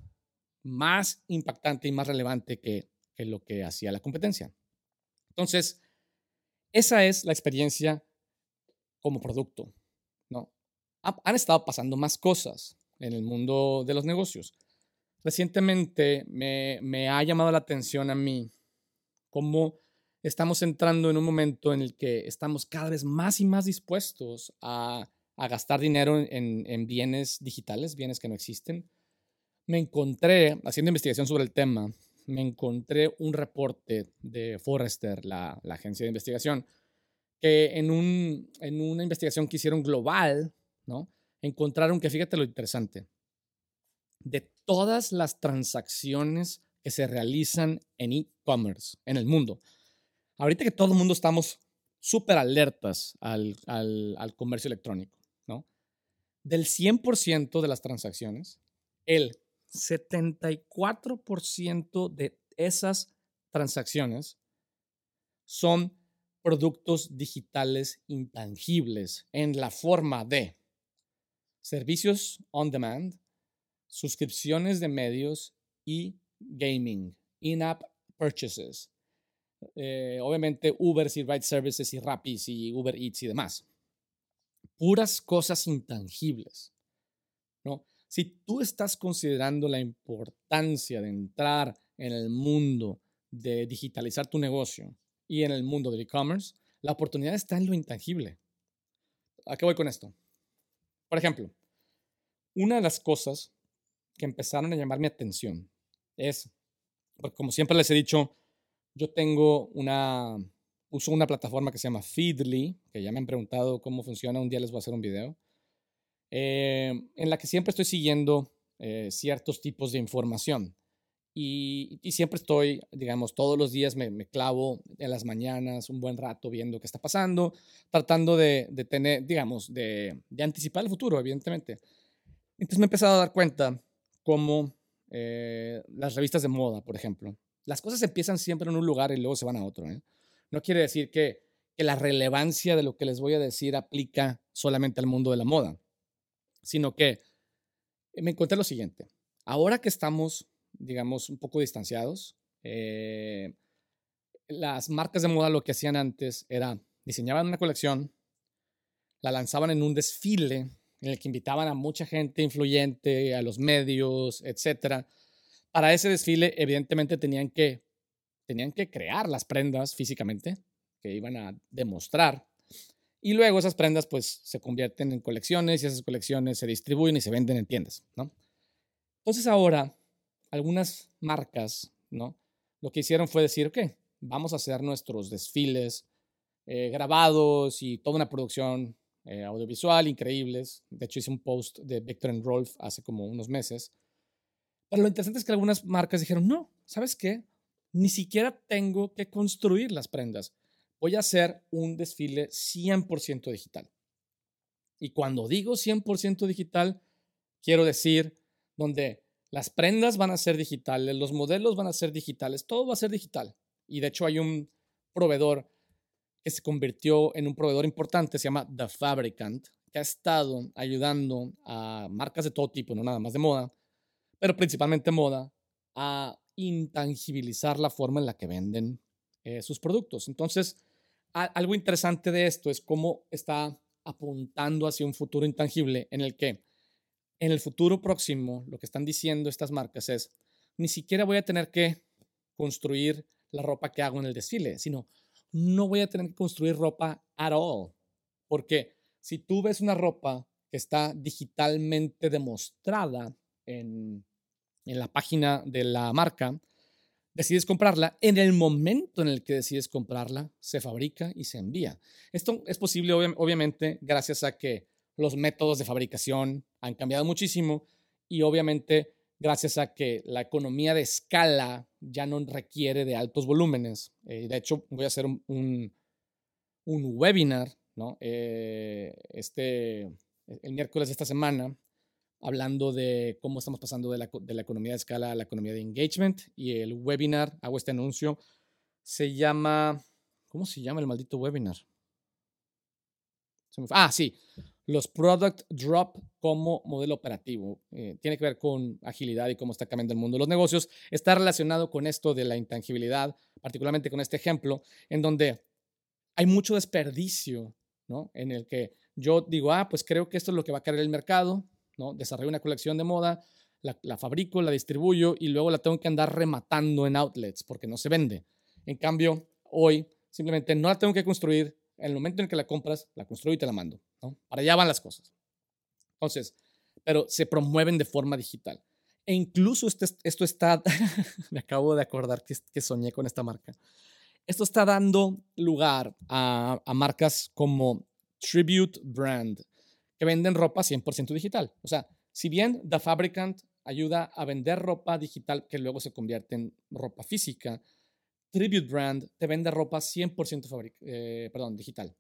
más impactante y más relevante que, lo que hacía la competencia. Entonces, esa es la experiencia como producto. ¿no? Han estado pasando más cosas en el mundo de los negocios. Recientemente me, ha llamado la atención a mí cómo estamos entrando en un momento en el que estamos cada vez más y más dispuestos a, gastar dinero en, bienes digitales, bienes que no existen. Me encontré, haciendo investigación sobre el tema, me encontré un reporte de Forrester, la, agencia de investigación, que en, un, en una investigación que hicieron global, ¿no? encontraron que, fíjate lo interesante, de todas las transacciones que se realizan en e-commerce en el mundo. Ahorita que todo el mundo estamos súper alertas al, al, comercio electrónico, ¿no? Del 100% de las transacciones, el 74% de esas transacciones son productos digitales intangibles en la forma de servicios on demand, suscripciones de medios y gaming, in-app purchases. Eh, obviamente Uber y Ride Services y Rapis y Uber Eats y demás. Puras cosas intangibles. Si tú estás considerando la importancia de entrar en el mundo de digitalizar tu negocio y en el mundo del e-commerce, la oportunidad está en lo intangible. ¿A qué voy con esto? Por ejemplo, una de las cosas que empezaron a llamar mi atención es, porque como siempre les he dicho, yo tengo una, uso una plataforma que se llama Feedly, que ya me han preguntado cómo funciona, un día les voy a hacer un video, eh, en la que siempre estoy siguiendo eh, ciertos tipos de información. Y, siempre estoy, digamos, todos los días me, clavo en las mañanas un buen rato viendo qué está pasando, tratando de, tener, digamos, de, de, anticipar el futuro, evidentemente. Entonces me he empezado a dar cuenta cómo eh, las revistas de moda, por ejemplo, las cosas empiezan siempre en un lugar y luego se van a otro. ¿eh? No quiere decir que, que la relevancia de lo que les voy a decir aplica solamente al mundo de la moda, sino que me encontré lo siguiente. Ahora que estamos digamos, un poco distanciados. Eh, las marcas de moda lo que hacían antes era diseñaban una colección, la lanzaban en un desfile en el que invitaban a mucha gente influyente, a los medios, etc. Para ese desfile, evidentemente, tenían que, tenían que crear las prendas físicamente que iban a demostrar. Y luego esas prendas pues se convierten en colecciones y esas colecciones se distribuyen y se venden en tiendas, ¿no? Entonces ahora algunas marcas, ¿no? Lo que hicieron fue decir, ok, vamos a hacer nuestros desfiles eh, grabados y toda una producción eh, audiovisual increíbles. De hecho, hice un post de Victor and Rolf hace como unos meses. Pero lo interesante es que algunas marcas dijeron, no, ¿sabes qué? Ni siquiera tengo que construir las prendas. Voy a hacer un desfile 100% digital. Y cuando digo 100% digital, quiero decir donde las prendas van a ser digitales, los modelos van a ser digitales, todo va a ser digital. Y de hecho hay un proveedor que se convirtió en un proveedor importante, se llama The Fabricant, que ha estado ayudando a marcas de todo tipo, no nada más de moda, pero principalmente moda, a intangibilizar la forma en la que venden eh, sus productos. Entonces, algo interesante de esto es cómo está apuntando hacia un futuro intangible en el que en el futuro próximo, lo que están diciendo estas marcas es, ni siquiera voy a tener que construir la ropa que hago en el desfile, sino no voy a tener que construir ropa at all. Porque si tú ves una ropa que está digitalmente demostrada en, en la página de la marca, decides comprarla, en el momento en el que decides comprarla, se fabrica y se envía. Esto es posible, obviamente, gracias a que los métodos de fabricación han cambiado muchísimo y obviamente gracias a que la economía de escala ya no requiere de altos volúmenes. Eh, de hecho, voy a hacer un, un, webinar, ¿no? Eh, este, el miércoles de esta semana, hablando de cómo estamos pasando de la, de la economía de escala a la economía de engagement. Y el webinar, hago este anuncio, se llama, ¿cómo se llama el maldito webinar? Ah, sí, los Product Drop como modelo operativo. Eh, tiene que ver con agilidad y cómo está cambiando el mundo de los negocios. Está relacionado con esto de la intangibilidad, particularmente con este ejemplo, en donde hay mucho desperdicio, ¿no? En el que yo digo, ah, pues creo que esto es lo que va a caer el mercado, ¿no? Desarrollo una colección de moda, la, fabrico, la distribuyo y luego la tengo que andar rematando en outlets porque no se vende. En cambio, hoy simplemente no la tengo que construir, en el momento en que la compras, la construyo y te la mando. Para allá van las cosas. Entonces, pero se promueven de forma digital. E incluso este, esto está, [LAUGHS] me acabo de acordar que, soñé con esta marca. Esto está dando lugar a marcas como Tribute Brand, que venden ropa 100% digital. O sea, si bien The Fabricant ayuda a vender ropa digital que luego se convierte en ropa física. Tribute Brand te vende ropa 100% eh, digital.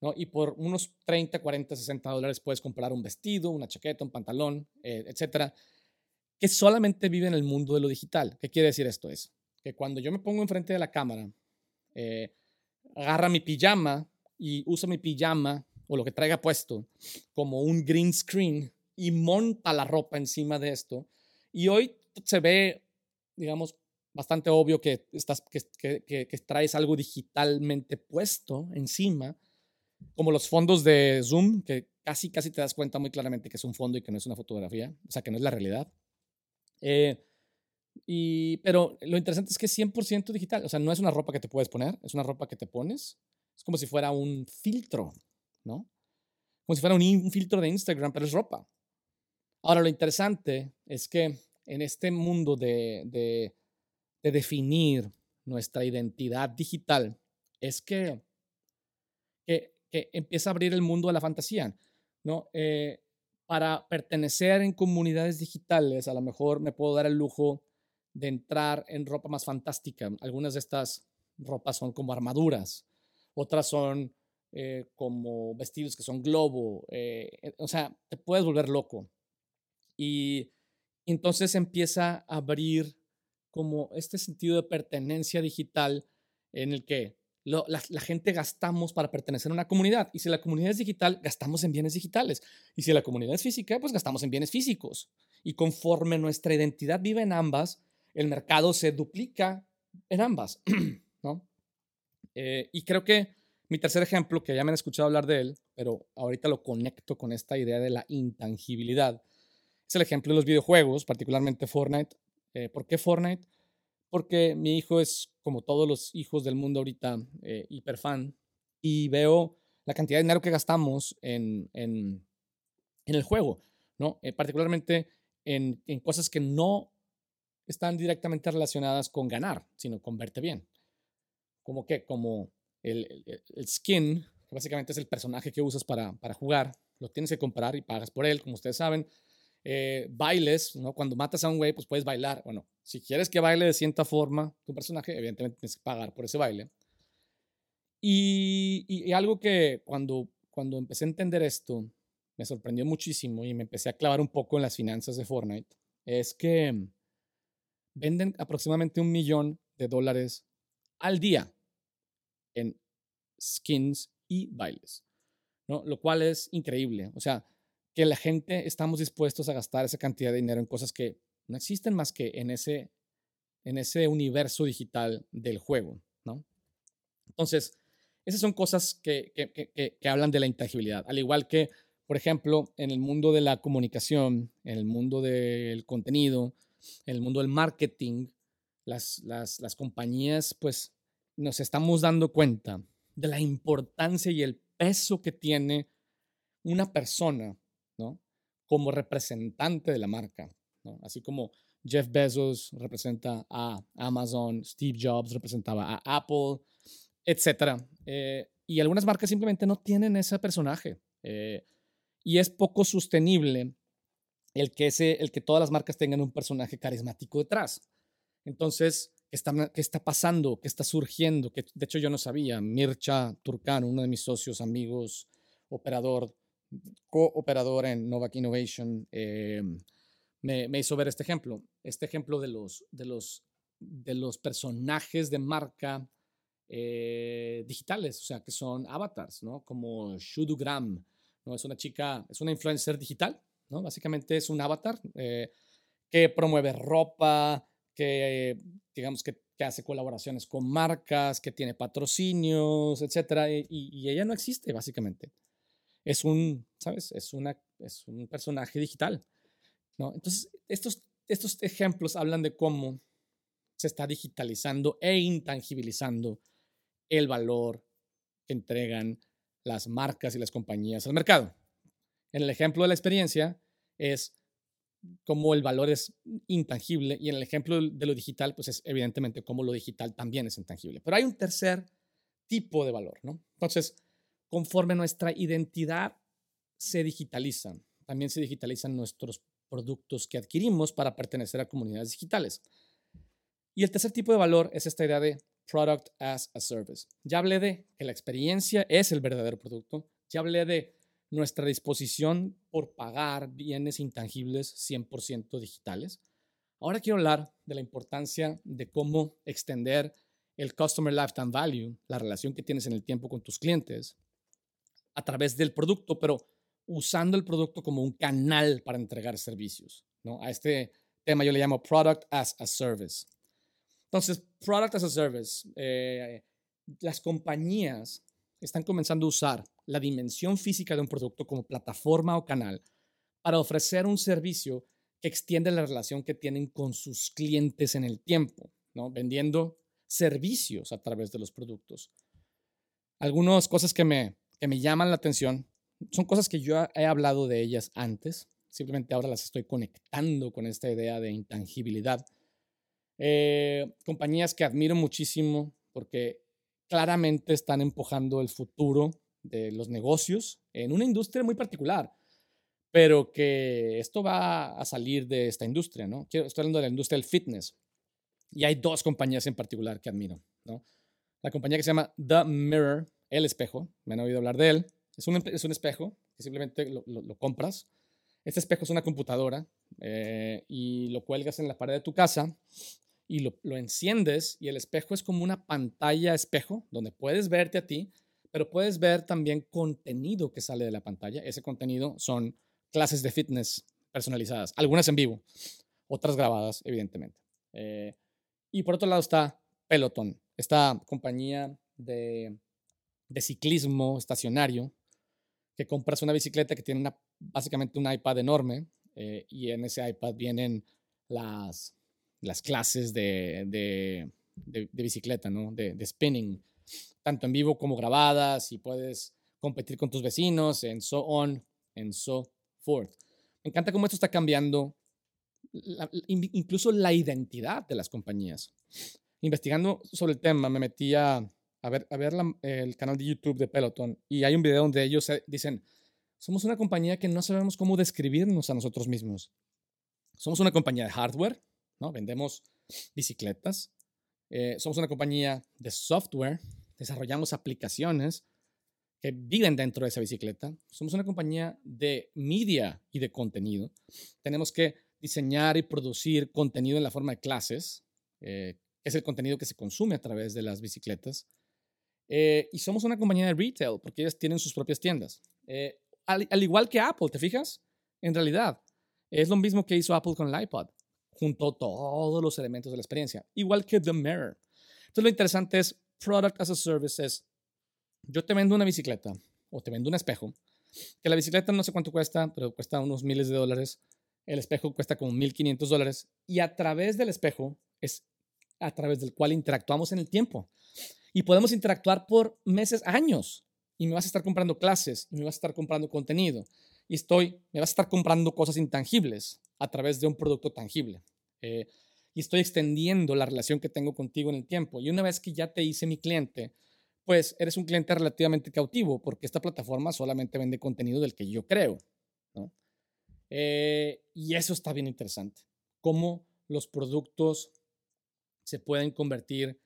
¿no? Y por unos 30, 40, 60 dólares puedes comprar un vestido, una chaqueta, un pantalón, eh, etcétera, que solamente vive en el mundo de lo digital. ¿Qué quiere decir esto? Es que cuando yo me pongo enfrente de la cámara, eh, agarra mi pijama y usa mi pijama o lo que traiga puesto como un green screen y monta la ropa encima de esto. Y hoy se ve, digamos, bastante obvio que, estás, que, que, que, traes algo digitalmente puesto encima, como los fondos de Zoom, que casi, casi te das cuenta muy claramente que es un fondo y que no es una fotografía, o sea, que no es la realidad. Eh, y, pero lo interesante es que es 100% digital, o sea, no es una ropa que te puedes poner, es una ropa que te pones, es como si fuera un filtro, ¿no? Como si fuera un, filtro de Instagram, pero es ropa. Ahora, lo interesante es que en este mundo de, de, definir nuestra identidad digital, es que, que, empieza a abrir el mundo de la fantasía, ¿no? Eh, para pertenecer en comunidades digitales, a lo mejor me puedo dar el lujo de entrar en ropa más fantástica. Algunas de estas ropas son como armaduras, otras son eh, como vestidos que son globo, eh, o sea, te puedes volver loco. Y entonces empieza a abrir como este sentido de pertenencia digital en el que la, la, gente gastamos para pertenecer a una comunidad. Y si la comunidad es digital, gastamos en bienes digitales. Y si la comunidad es física, pues gastamos en bienes físicos. Y conforme nuestra identidad vive en ambas, el mercado se duplica en ambas. [CLEARS THROAT] ¿no? Eh, y creo que mi tercer ejemplo, que ya me han escuchado hablar de él, pero ahorita lo conecto con esta idea de la intangibilidad, es el ejemplo de los videojuegos, particularmente Fortnite. Eh, ¿Por qué Fortnite? Porque mi hijo es, como todos los hijos del mundo ahorita, eh, hiperfan y veo la cantidad de dinero que gastamos en, en, en el juego, ¿no? Eh, particularmente en, en, cosas que no están directamente relacionadas con ganar, sino con verte bien. Como que, como el, el, skin, que básicamente es el personaje que usas para, para jugar, lo tienes que comprar y pagas por él, como ustedes saben. Eh, bailes, ¿no? Cuando matas a un güey, pues puedes bailar. Bueno, si quieres que baile de cierta forma tu personaje, evidentemente tienes que pagar por ese baile. Y, y, algo que cuando, cuando empecé a entender esto, me sorprendió muchísimo y me empecé a clavar un poco en las finanzas de Fortnite, es que venden aproximadamente un millón de dólares al día en skins y bailes, ¿no? Lo cual es increíble. O sea, que la gente estamos dispuestos a gastar esa cantidad de dinero en cosas que no existen más que en ese, en ese universo digital del juego, ¿no? Entonces, esas son cosas que, que, que, hablan de la intangibilidad, al igual que, por ejemplo, en el mundo de la comunicación, en el mundo del contenido, en el mundo del marketing, las, las, las compañías, pues, nos estamos dando cuenta de la importancia y el peso que tiene una persona como representante de la marca, Así como Jeff Bezos representa a Amazon, Steve Jobs representaba a Apple, etc. Eh, y algunas marcas simplemente no tienen ese personaje. Eh, y es poco sostenible el que, ese, el que todas las marcas tengan un personaje carismático detrás. Entonces, ¿qué está, qué está pasando? ¿Qué está surgiendo? Que de hecho yo no sabía. Mircha Turcano, uno de mis socios, amigos, operador cooperador en Novak Innovation, eh, me, me, hizo ver este ejemplo, este ejemplo de los, de los, de los personajes de marca eh, digitales, o sea, que son avatars, ¿no? Como Shudugram, ¿no? Es una chica, es una influencer digital, ¿no? Básicamente es un avatar eh, que promueve ropa, que, digamos, que, hace colaboraciones con marcas, que tiene patrocinios, etcétera, y, y ella no existe, básicamente es un, ¿sabes? Es, una, es un personaje digital. Entonces, estos, estos ejemplos hablan de cómo se está digitalizando e intangibilizando el valor que entregan las marcas y las compañías al mercado. En el ejemplo de la experiencia es cómo el valor es intangible y en el ejemplo de lo digital, pues es evidentemente cómo lo digital también es intangible. Pero hay un tercer tipo de valor, ¿no? Entonces, conforme nuestra identidad se digitaliza, también se digitalizan nuestros productos que adquirimos para pertenecer a comunidades digitales. Y el tercer tipo de valor es esta idea de Product as a Service. Ya hablé de que la experiencia es el verdadero producto. Ya hablé de nuestra disposición por pagar bienes intangibles 100% digitales. Ahora quiero hablar de la importancia de cómo extender el Customer Lifetime Value, la relación que tienes en el tiempo con tus clientes, a través del producto, pero usando el producto como un canal para entregar servicios. ¿no? A este tema yo le llamo Product as a Service. Entonces, Product as a Service, eh, las compañías están comenzando a usar la dimensión física de un producto como plataforma o canal para ofrecer un servicio que extiende la relación que tienen con sus clientes en el tiempo, ¿no? vendiendo servicios a través de los productos. Algunas cosas que me, que me llaman la atención son cosas que yo he hablado de ellas antes, simplemente ahora las estoy conectando con esta idea de intangibilidad. Eh, compañías que admiro muchísimo porque claramente están empujando el futuro de los negocios en una industria muy particular, pero que esto va a salir de esta industria, ¿no? Estoy hablando de la industria del fitness. Y hay dos compañías en particular que admiro, ¿no? La compañía que se llama The Mirror, El Espejo, me han oído hablar de él. Es un, es un espejo que simplemente lo, lo, compras. Este espejo es una computadora eh, y lo cuelgas en la pared de tu casa y lo, lo, enciendes y el espejo es como una pantalla espejo donde puedes verte a ti, pero puedes ver también contenido que sale de la pantalla. Ese contenido son clases de fitness personalizadas, algunas en vivo, otras grabadas, evidentemente. Eh, y por otro lado está Peloton, esta compañía de, de ciclismo estacionario que compras una bicicleta que tiene una, básicamente un iPad enorme eh, y en ese iPad vienen las, las clases de, de, de, bicicleta, ¿no? De, de, spinning, tanto en vivo como grabadas y puedes competir con tus vecinos, en so on, en so forth. Me encanta cómo esto está cambiando incluso la identidad de las compañías. Investigando sobre el tema, me metí a, a ver, a ver el canal de YouTube de Peloton y hay un video donde ellos dicen, somos una compañía que no sabemos cómo describirnos a nosotros mismos. Somos una compañía de hardware, ¿no? Vendemos bicicletas. Eh, somos una compañía de software. Desarrollamos aplicaciones que viven dentro de esa bicicleta. Somos una compañía de media y de contenido. Tenemos que diseñar y producir contenido en la forma de clases. Eh, es el contenido que se consume a través de las bicicletas. Eh, y somos una compañía de retail porque ellas tienen sus propias tiendas. al, al, igual que Apple, ¿te fijas? En realidad, es lo mismo que hizo Apple con el iPod junto todos los elementos de la experiencia, igual que The Mirror. Entonces lo interesante es Product as a Service es, yo te vendo una bicicleta o te vendo un espejo, que la bicicleta no sé cuánto cuesta, pero cuesta unos miles de dólares, el espejo cuesta como 1.500 dólares y a través del espejo es a través del cual interactuamos en el tiempo. Y podemos interactuar por meses, años. Y me vas a estar comprando clases, me vas a estar comprando contenido, y estoy, me vas a estar comprando cosas intangibles a través de un producto tangible. Eh, y estoy extendiendo la relación que tengo contigo en el tiempo. Y una vez que ya te hice mi cliente, pues eres un cliente relativamente cautivo porque esta plataforma solamente vende contenido del que yo creo. Eh, y eso está bien interesante. Cómo los productos se pueden convertir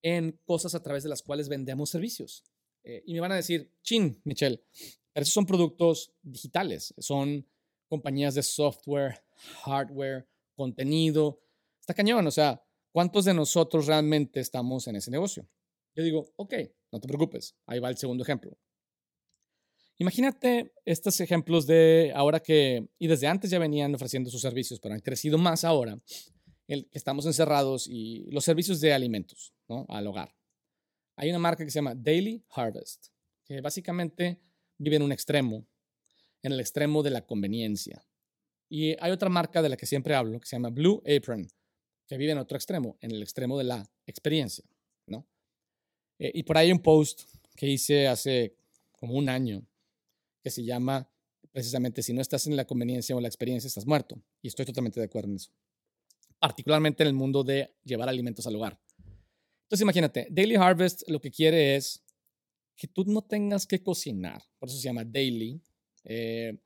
en cosas a través de las cuales vendemos servicios. Eh, y me van a decir, chin, Michelle, pero esos son productos digitales, son compañías de software, hardware, contenido. Está cañón, o sea, ¿cuántos de nosotros realmente estamos en ese negocio? Yo digo, ok, no te preocupes, ahí va el segundo ejemplo. Imagínate estos ejemplos de ahora que, y desde antes ya venían ofreciendo sus servicios, pero han crecido más ahora, el, estamos encerrados y los servicios de alimentos ¿no? al hogar. Hay una marca que se llama Daily Harvest, que básicamente vive en un extremo, en el extremo de la conveniencia. Y hay otra marca de la que siempre hablo, que se llama Blue Apron, que vive en otro extremo, en el extremo de la experiencia, ¿no? Eh, y por ahí hay un post que hice hace como un año, que se llama precisamente, si no estás en la conveniencia o la experiencia, estás muerto. Y estoy totalmente de acuerdo en eso. Particularmente en el mundo de llevar alimentos al hogar. Entonces imagínate, Daily Harvest lo que quiere es que tú no tengas que cocinar, por eso se llama daily, eh,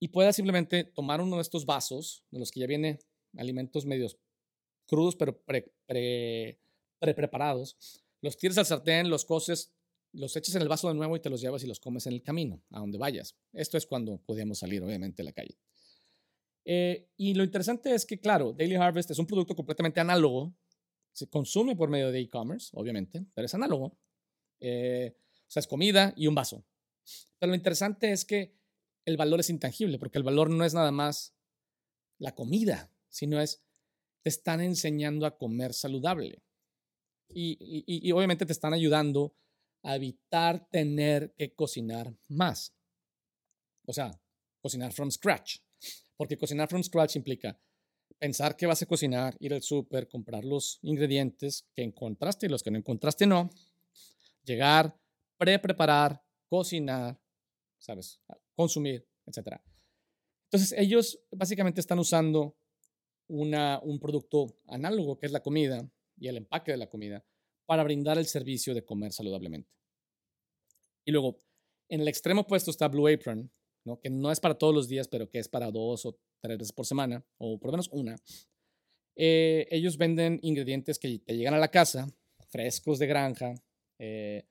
y puedas simplemente tomar uno de estos vasos, de los que ya viene alimentos medios crudos, pero pre, pre, preparados, los tiras al sartén, los coces, los echas en el vaso de nuevo y te los llevas y los comes en el camino, a donde vayas. Esto es cuando podíamos salir, obviamente, a la calle. Eh, y lo interesante es que, claro, Daily Harvest es un producto completamente análogo. Se consume por medio de e-commerce, obviamente, pero es análogo. Eh, o sea, es comida y un vaso. Pero lo interesante es que el valor es intangible, porque el valor no es nada más la comida, sino es, te están enseñando a comer saludable. y obviamente te están ayudando a evitar tener que cocinar más. O sea, cocinar from scratch. Porque cocinar from scratch implica pensar que vas a cocinar, ir al súper, comprar los ingredientes que encontraste y los que no encontraste no, llegar, pre-preparar, cocinar, ¿sabes? Consumir, etc. Entonces ellos básicamente están usando una, un producto análogo que es la comida y el empaque de la comida para brindar el servicio de comer saludablemente. Y luego, en el extremo opuesto está Blue Apron, ¿no? que no es para todos los días, pero que es para dos o tres veces por semana, o por lo menos una. Eh, ellos venden ingredientes que te llegan a la casa, frescos de granja, eh,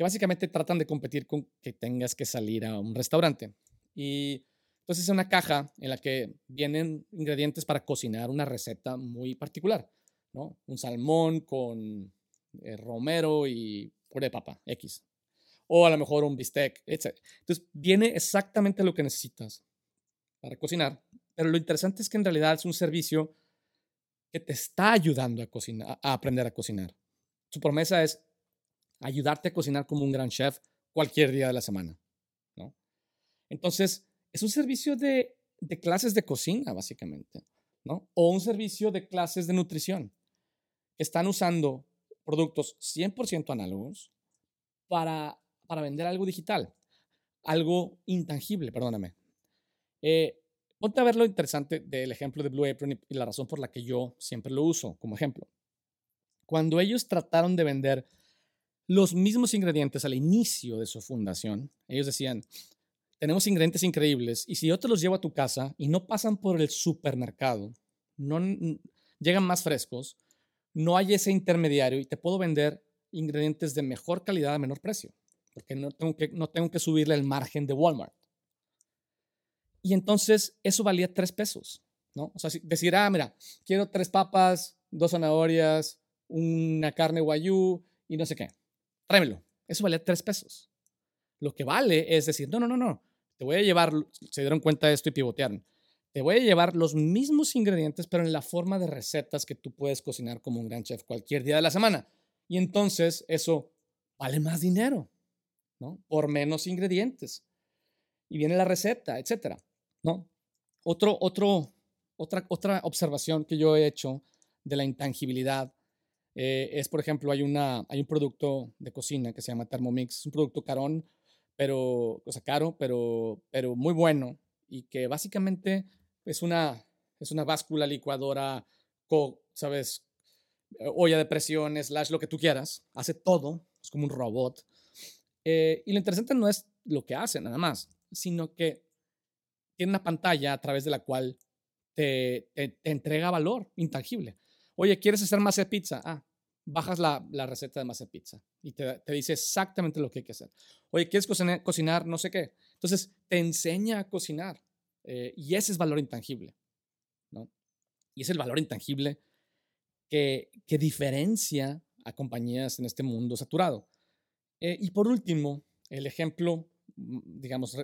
que básicamente tratan de competir con que tengas que salir a un restaurante. Y entonces es una caja en la que vienen ingredientes para cocinar una receta muy particular, ¿no? Un salmón con eh, romero y puré de papa, X. O a lo mejor un bistec, etc. Entonces, viene exactamente lo que necesitas para cocinar. Pero lo interesante es que en realidad es un servicio que te está ayudando a, cocinar, a aprender a cocinar. Su promesa es ayudarte a cocinar como un gran chef cualquier día de la semana. ¿no? Entonces, es un servicio de, clases de cocina, básicamente. ¿no? O un servicio de clases de nutrición. Están usando productos 100% análogos para, vender algo digital, algo intangible, perdóname. Eh, ponte a ver lo interesante del ejemplo de Blue Apron y la razón por la que yo siempre lo uso como ejemplo. Cuando ellos trataron de vender los mismos ingredientes al inicio de su fundación, ellos decían, tenemos ingredientes increíbles y si yo te los llevo a tu casa y no pasan por el supermercado, no llegan más frescos, no hay ese intermediario y te puedo vender ingredientes de mejor calidad a menor precio, porque no tengo que, no tengo que subirle el margen de Walmart. Y entonces eso valía tres pesos, ¿no? O sea, decir, ah, mira, quiero tres papas, dos zanahorias, una carne guayú y no sé qué. Tráemelo. Eso valía tres pesos. Lo que vale es decir, no, no, no, no, te voy a llevar, se dieron cuenta de esto y pivotearon te voy a llevar los mismos ingredientes, pero en la forma de recetas que tú puedes cocinar como un gran chef cualquier día de la semana. Y entonces eso vale más dinero, ¿no? Por menos ingredientes. Y viene la receta, etcétera, ¿no? Otro, otro, otra, otra observación que yo he hecho de la intangibilidad eh, es, por ejemplo, hay, una, hay un producto de cocina que se llama Thermomix, es un producto carón, pero, o caro, pero, pero muy bueno y que básicamente es una, es una báscula, licuadora, ¿sabes? Olla de presión, slash, lo que tú quieras. Hace todo, es como un robot. Eh, y lo interesante no es lo que hace nada más, sino que tiene una pantalla a través de la cual te, te, entrega valor intangible. Oye, ¿quieres hacer masa de pizza? Ah, bajas la, la receta de masa de pizza y te, te, dice exactamente lo que hay que hacer. Oye, ¿quieres cocinar, cocinar no sé qué? Entonces, te enseña a cocinar. Eh, y ese es valor intangible, ¿no? Y es el valor intangible que, que diferencia a compañías en este mundo saturado. Eh, y por último, el ejemplo, mm, digamos,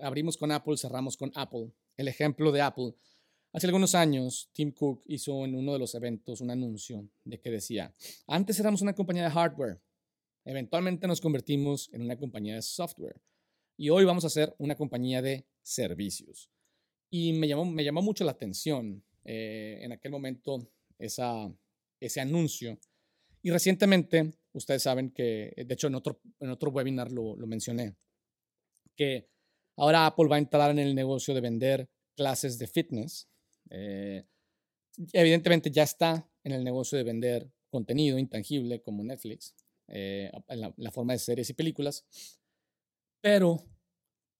abrimos con Apple, cerramos con Apple. El ejemplo de Apple. Hace algunos años, Tim Cook hizo en uno de los eventos un anuncio de que decía, antes éramos una compañía de hardware, eventualmente nos convertimos en una compañía de software y hoy vamos a ser una compañía de servicios. Y me llamó, me llamó mucho la atención eh, en aquel momento esa, ese anuncio. Y recientemente, ustedes saben que, de hecho en otro, en otro webinar lo, lo mencioné, que ahora Apple va a entrar en el negocio de vender clases de fitness. Eh, evidentemente ya está en el negocio de vender contenido intangible como Netflix, eh, en, la, la, forma de series y películas, pero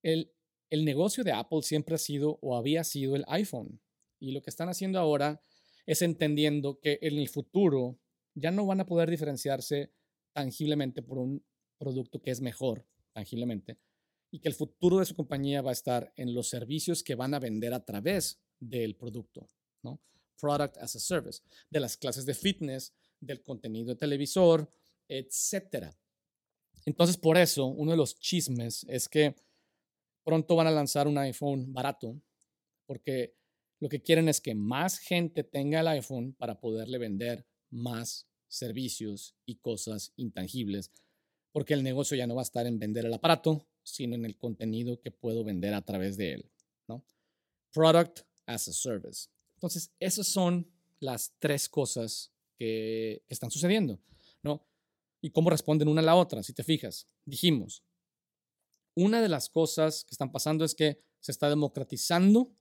el, el negocio de Apple siempre ha sido o había sido el iPhone. Y lo que están haciendo ahora es entendiendo que en el futuro ya no van a poder diferenciarse tangiblemente por un producto que es mejor, tangiblemente, y que el futuro de su compañía va a estar en los servicios que van a vender a través del producto, ¿no? Product as a service, de las clases de fitness, del contenido de televisor, etcétera. Entonces, por eso, uno de los chismes es que pronto van a lanzar un iPhone barato, porque lo que quieren es que más gente tenga el iPhone para poderle vender más servicios y cosas intangibles, porque el negocio ya no va a estar en vender el aparato, sino en el contenido que puedo vender a través de él. ¿no? Product as a service. Entonces, esas son las tres cosas que, están sucediendo. ¿no? Y cómo responden una a la otra, si te fijas. Dijimos, una de las cosas que están pasando es que se está democratizando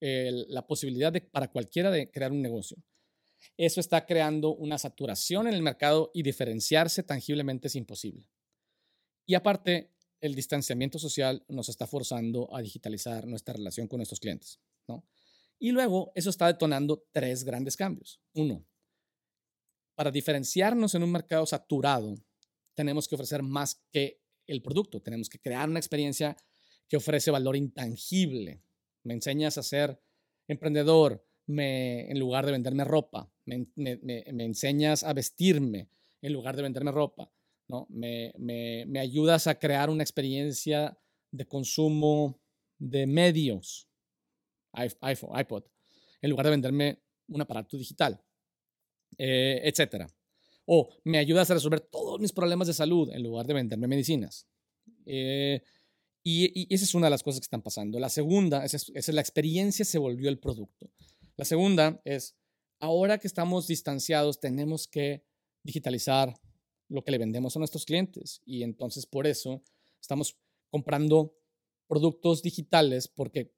la posibilidad de, para cualquiera de crear un negocio. Eso está creando una saturación en el mercado y diferenciarse tangiblemente es imposible. Y aparte, el distanciamiento social nos está forzando a digitalizar nuestra relación con nuestros clientes. Y luego, eso está detonando tres grandes cambios. Uno, para diferenciarnos en un mercado saturado, tenemos que ofrecer más que el producto. Tenemos que crear una experiencia que ofrece valor intangible. Me enseñas a ser emprendedor me, en lugar de venderme ropa. Me, enseñas a vestirme en lugar de venderme ropa. ¿no? Me, me, ayudas a crear una experiencia de consumo de medios, iPhone, iPod, en lugar de venderme un aparato digital, eh, etcétera. O me ayudas a resolver todos mis problemas de salud en lugar de venderme medicinas. Eh, y, esa es una de las cosas que están pasando. La segunda es, es, la experiencia se volvió el producto. La segunda es, ahora que estamos distanciados, tenemos que digitalizar lo que le vendemos a nuestros clientes. Y entonces por eso estamos comprando productos digitales porque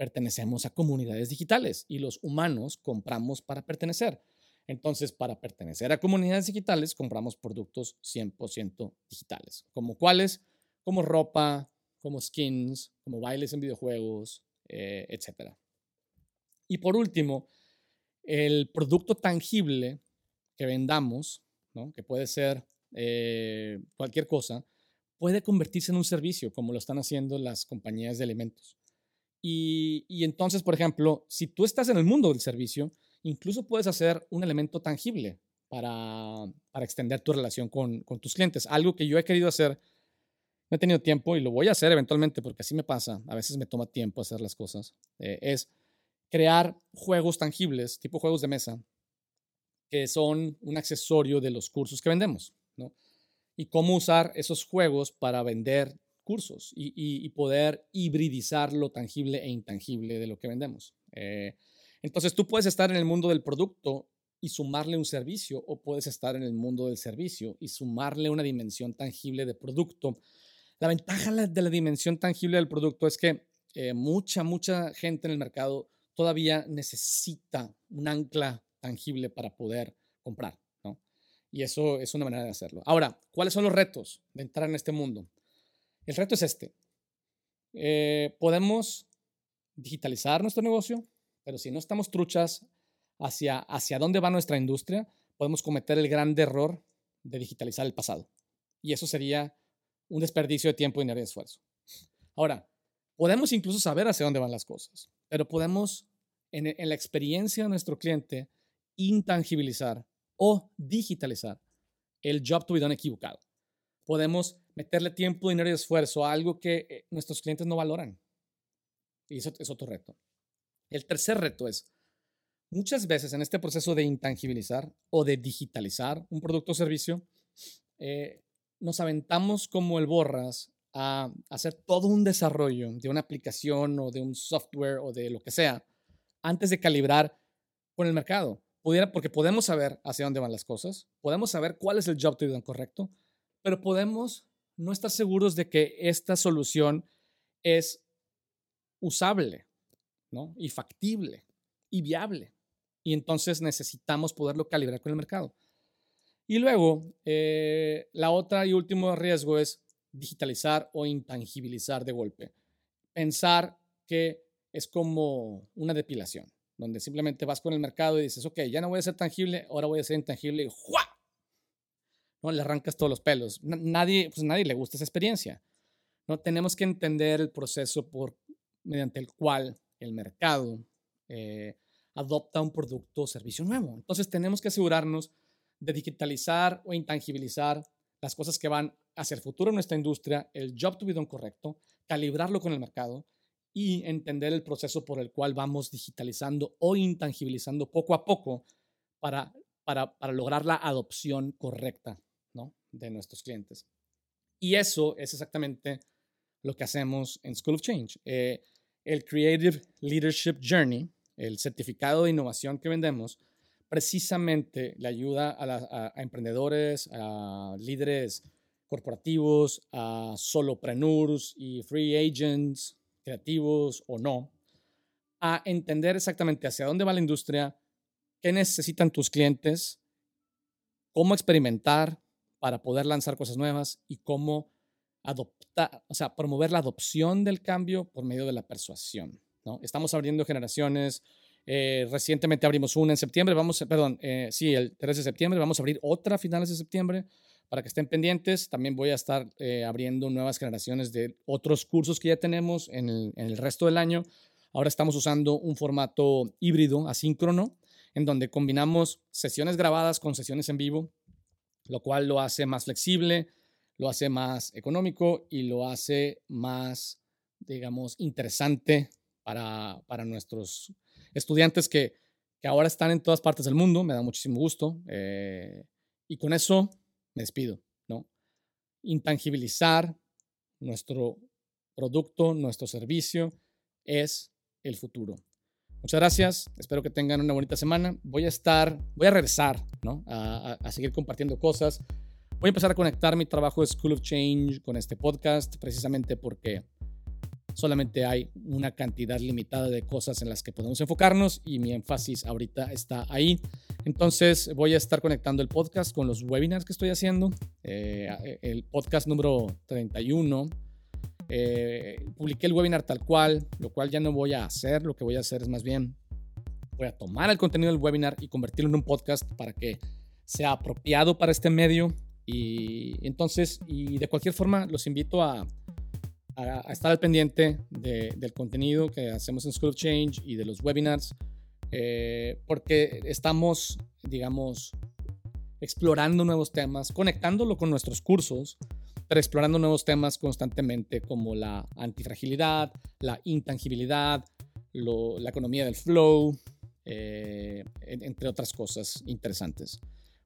pertenecemos a comunidades digitales y los humanos compramos para pertenecer. Entonces, para pertenecer a comunidades digitales, compramos productos 100% digitales. ¿Como cuáles? Como ropa, como skins, como bailes en videojuegos, eh, etc. Y por último, el producto tangible que vendamos, que puede ser eh, cualquier cosa, puede convertirse en un servicio, como lo están haciendo las compañías de alimentos. Y, entonces, por ejemplo, si tú estás en el mundo del servicio, incluso puedes hacer un elemento tangible para, extender tu relación con, tus clientes. Algo que yo he querido hacer, no he tenido tiempo y lo voy a hacer eventualmente porque así me pasa, a veces me toma tiempo hacer las cosas, eh, es crear juegos tangibles, tipo juegos de mesa, que son un accesorio de los cursos que vendemos, Y cómo usar esos juegos para vender cursos y, poder hibridizar lo tangible e intangible de lo que vendemos. Eh, entonces tú puedes estar en el mundo del producto y sumarle un servicio o puedes estar en el mundo del servicio y sumarle una dimensión tangible de producto. La ventaja de la dimensión tangible del producto es que eh, mucha, mucha gente en el mercado todavía necesita un ancla tangible para poder comprar. Y eso es una manera de hacerlo. Ahora, ¿cuáles son los retos de entrar en este mundo? El reto es este. Eh, podemos digitalizar nuestro negocio, pero si no estamos truchas hacia, hacia dónde va nuestra industria, podemos cometer el gran error de digitalizar el pasado. Y eso sería un desperdicio de tiempo, dinero y esfuerzo. Ahora, podemos incluso saber hacia dónde van las cosas, pero podemos, en, en la experiencia de nuestro cliente, intangibilizar o digitalizar el job to be done equivocado. Podemos meterle tiempo, dinero y esfuerzo a algo que eh, nuestros clientes no valoran. Y eso es otro reto. El tercer reto es, muchas veces en este proceso de intangibilizar o de digitalizar un producto o servicio, eh, nos aventamos como el borras a hacer todo un desarrollo de una aplicación o de un software o de lo que sea antes de calibrar con el mercado. Pudiera, porque podemos saber hacia dónde van las cosas, podemos saber cuál es el job to be correcto, pero podemos no estar seguros de que esta solución es usable ¿no? y factible y viable. Y entonces necesitamos poderlo calibrar con el mercado. Y luego, eh, la otra y último riesgo es digitalizar o intangibilizar de golpe. pensar que es como una depilación, donde simplemente vas con el mercado y dices, ok, ya no voy a ser tangible, ahora voy a ser intangible y ¡juá! ¿No? Le arrancas todos los pelos. Nadie, pues nadie le gusta esa experiencia. ¿no? Tenemos que entender el proceso por, mediante el cual el mercado eh, adopta un producto o servicio nuevo. Entonces tenemos que asegurarnos de digitalizar o intangibilizar las cosas que van hacia el futuro en nuestra industria, el job to be done correcto, calibrarlo con el mercado y entender el proceso por el cual vamos digitalizando o intangibilizando poco a poco para, lograr la adopción correcta. De nuestros clientes. Y eso es exactamente lo que hacemos en School of Change. Eh, el Creative Leadership Journey, el certificado de innovación que vendemos, precisamente le ayuda a, emprendedores, a líderes corporativos, a solopreneurs y free agents, creativos o no, a entender exactamente hacia dónde va la industria, qué necesitan tus clientes, cómo experimentar para poder lanzar cosas nuevas y cómo adoptar, o sea, promover la adopción del cambio por medio de la persuasión. ¿no? Estamos abriendo generaciones. Eh, recientemente abrimos una en septiembre, vamos, perdón, eh, sí, el 3 de septiembre, vamos a abrir otra a finales de septiembre para que estén pendientes. También voy a estar eh, abriendo nuevas generaciones de otros cursos que ya tenemos en el, en el, resto del año. Ahora estamos usando un formato híbrido, asíncrono, en donde combinamos sesiones grabadas con sesiones en vivo, lo cual lo hace más flexible, lo hace más económico y lo hace más, digamos, interesante para, para nuestros estudiantes que, que, ahora están en todas partes del mundo. Me da muchísimo gusto. Eh, y con eso me despido, ¿no? Intangibilizar nuestro producto, nuestro servicio es el futuro. Muchas gracias, espero que tengan una bonita semana. Voy a estar, voy a regresar, ¿no? a, a seguir compartiendo cosas. Voy a empezar a conectar mi trabajo de School of Change con este podcast precisamente porque solamente hay una cantidad limitada de cosas en las que podemos enfocarnos y mi énfasis ahorita está ahí. Entonces voy a estar conectando el podcast con los webinars que estoy haciendo. Eh, el podcast número 31. Eh, publiqué el webinar tal cual, lo cual ya no voy a hacer. Lo que voy a hacer es más bien, voy a tomar el contenido del webinar y convertirlo en un podcast para que sea apropiado para este medio y entonces, y de cualquier forma, los invito a, a, estar al pendiente del contenido que hacemos en School of Change y de los webinars, eh, porque estamos, digamos, explorando nuevos temas, conectándolo con nuestros cursos, pero explorando nuevos temas constantemente como la antifragilidad, la intangibilidad, la economía del flow, eh, entre otras cosas interesantes.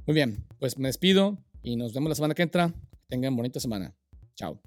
Muy bien, pues me despido y nos vemos la semana que entra. Tengan bonita semana. Chao.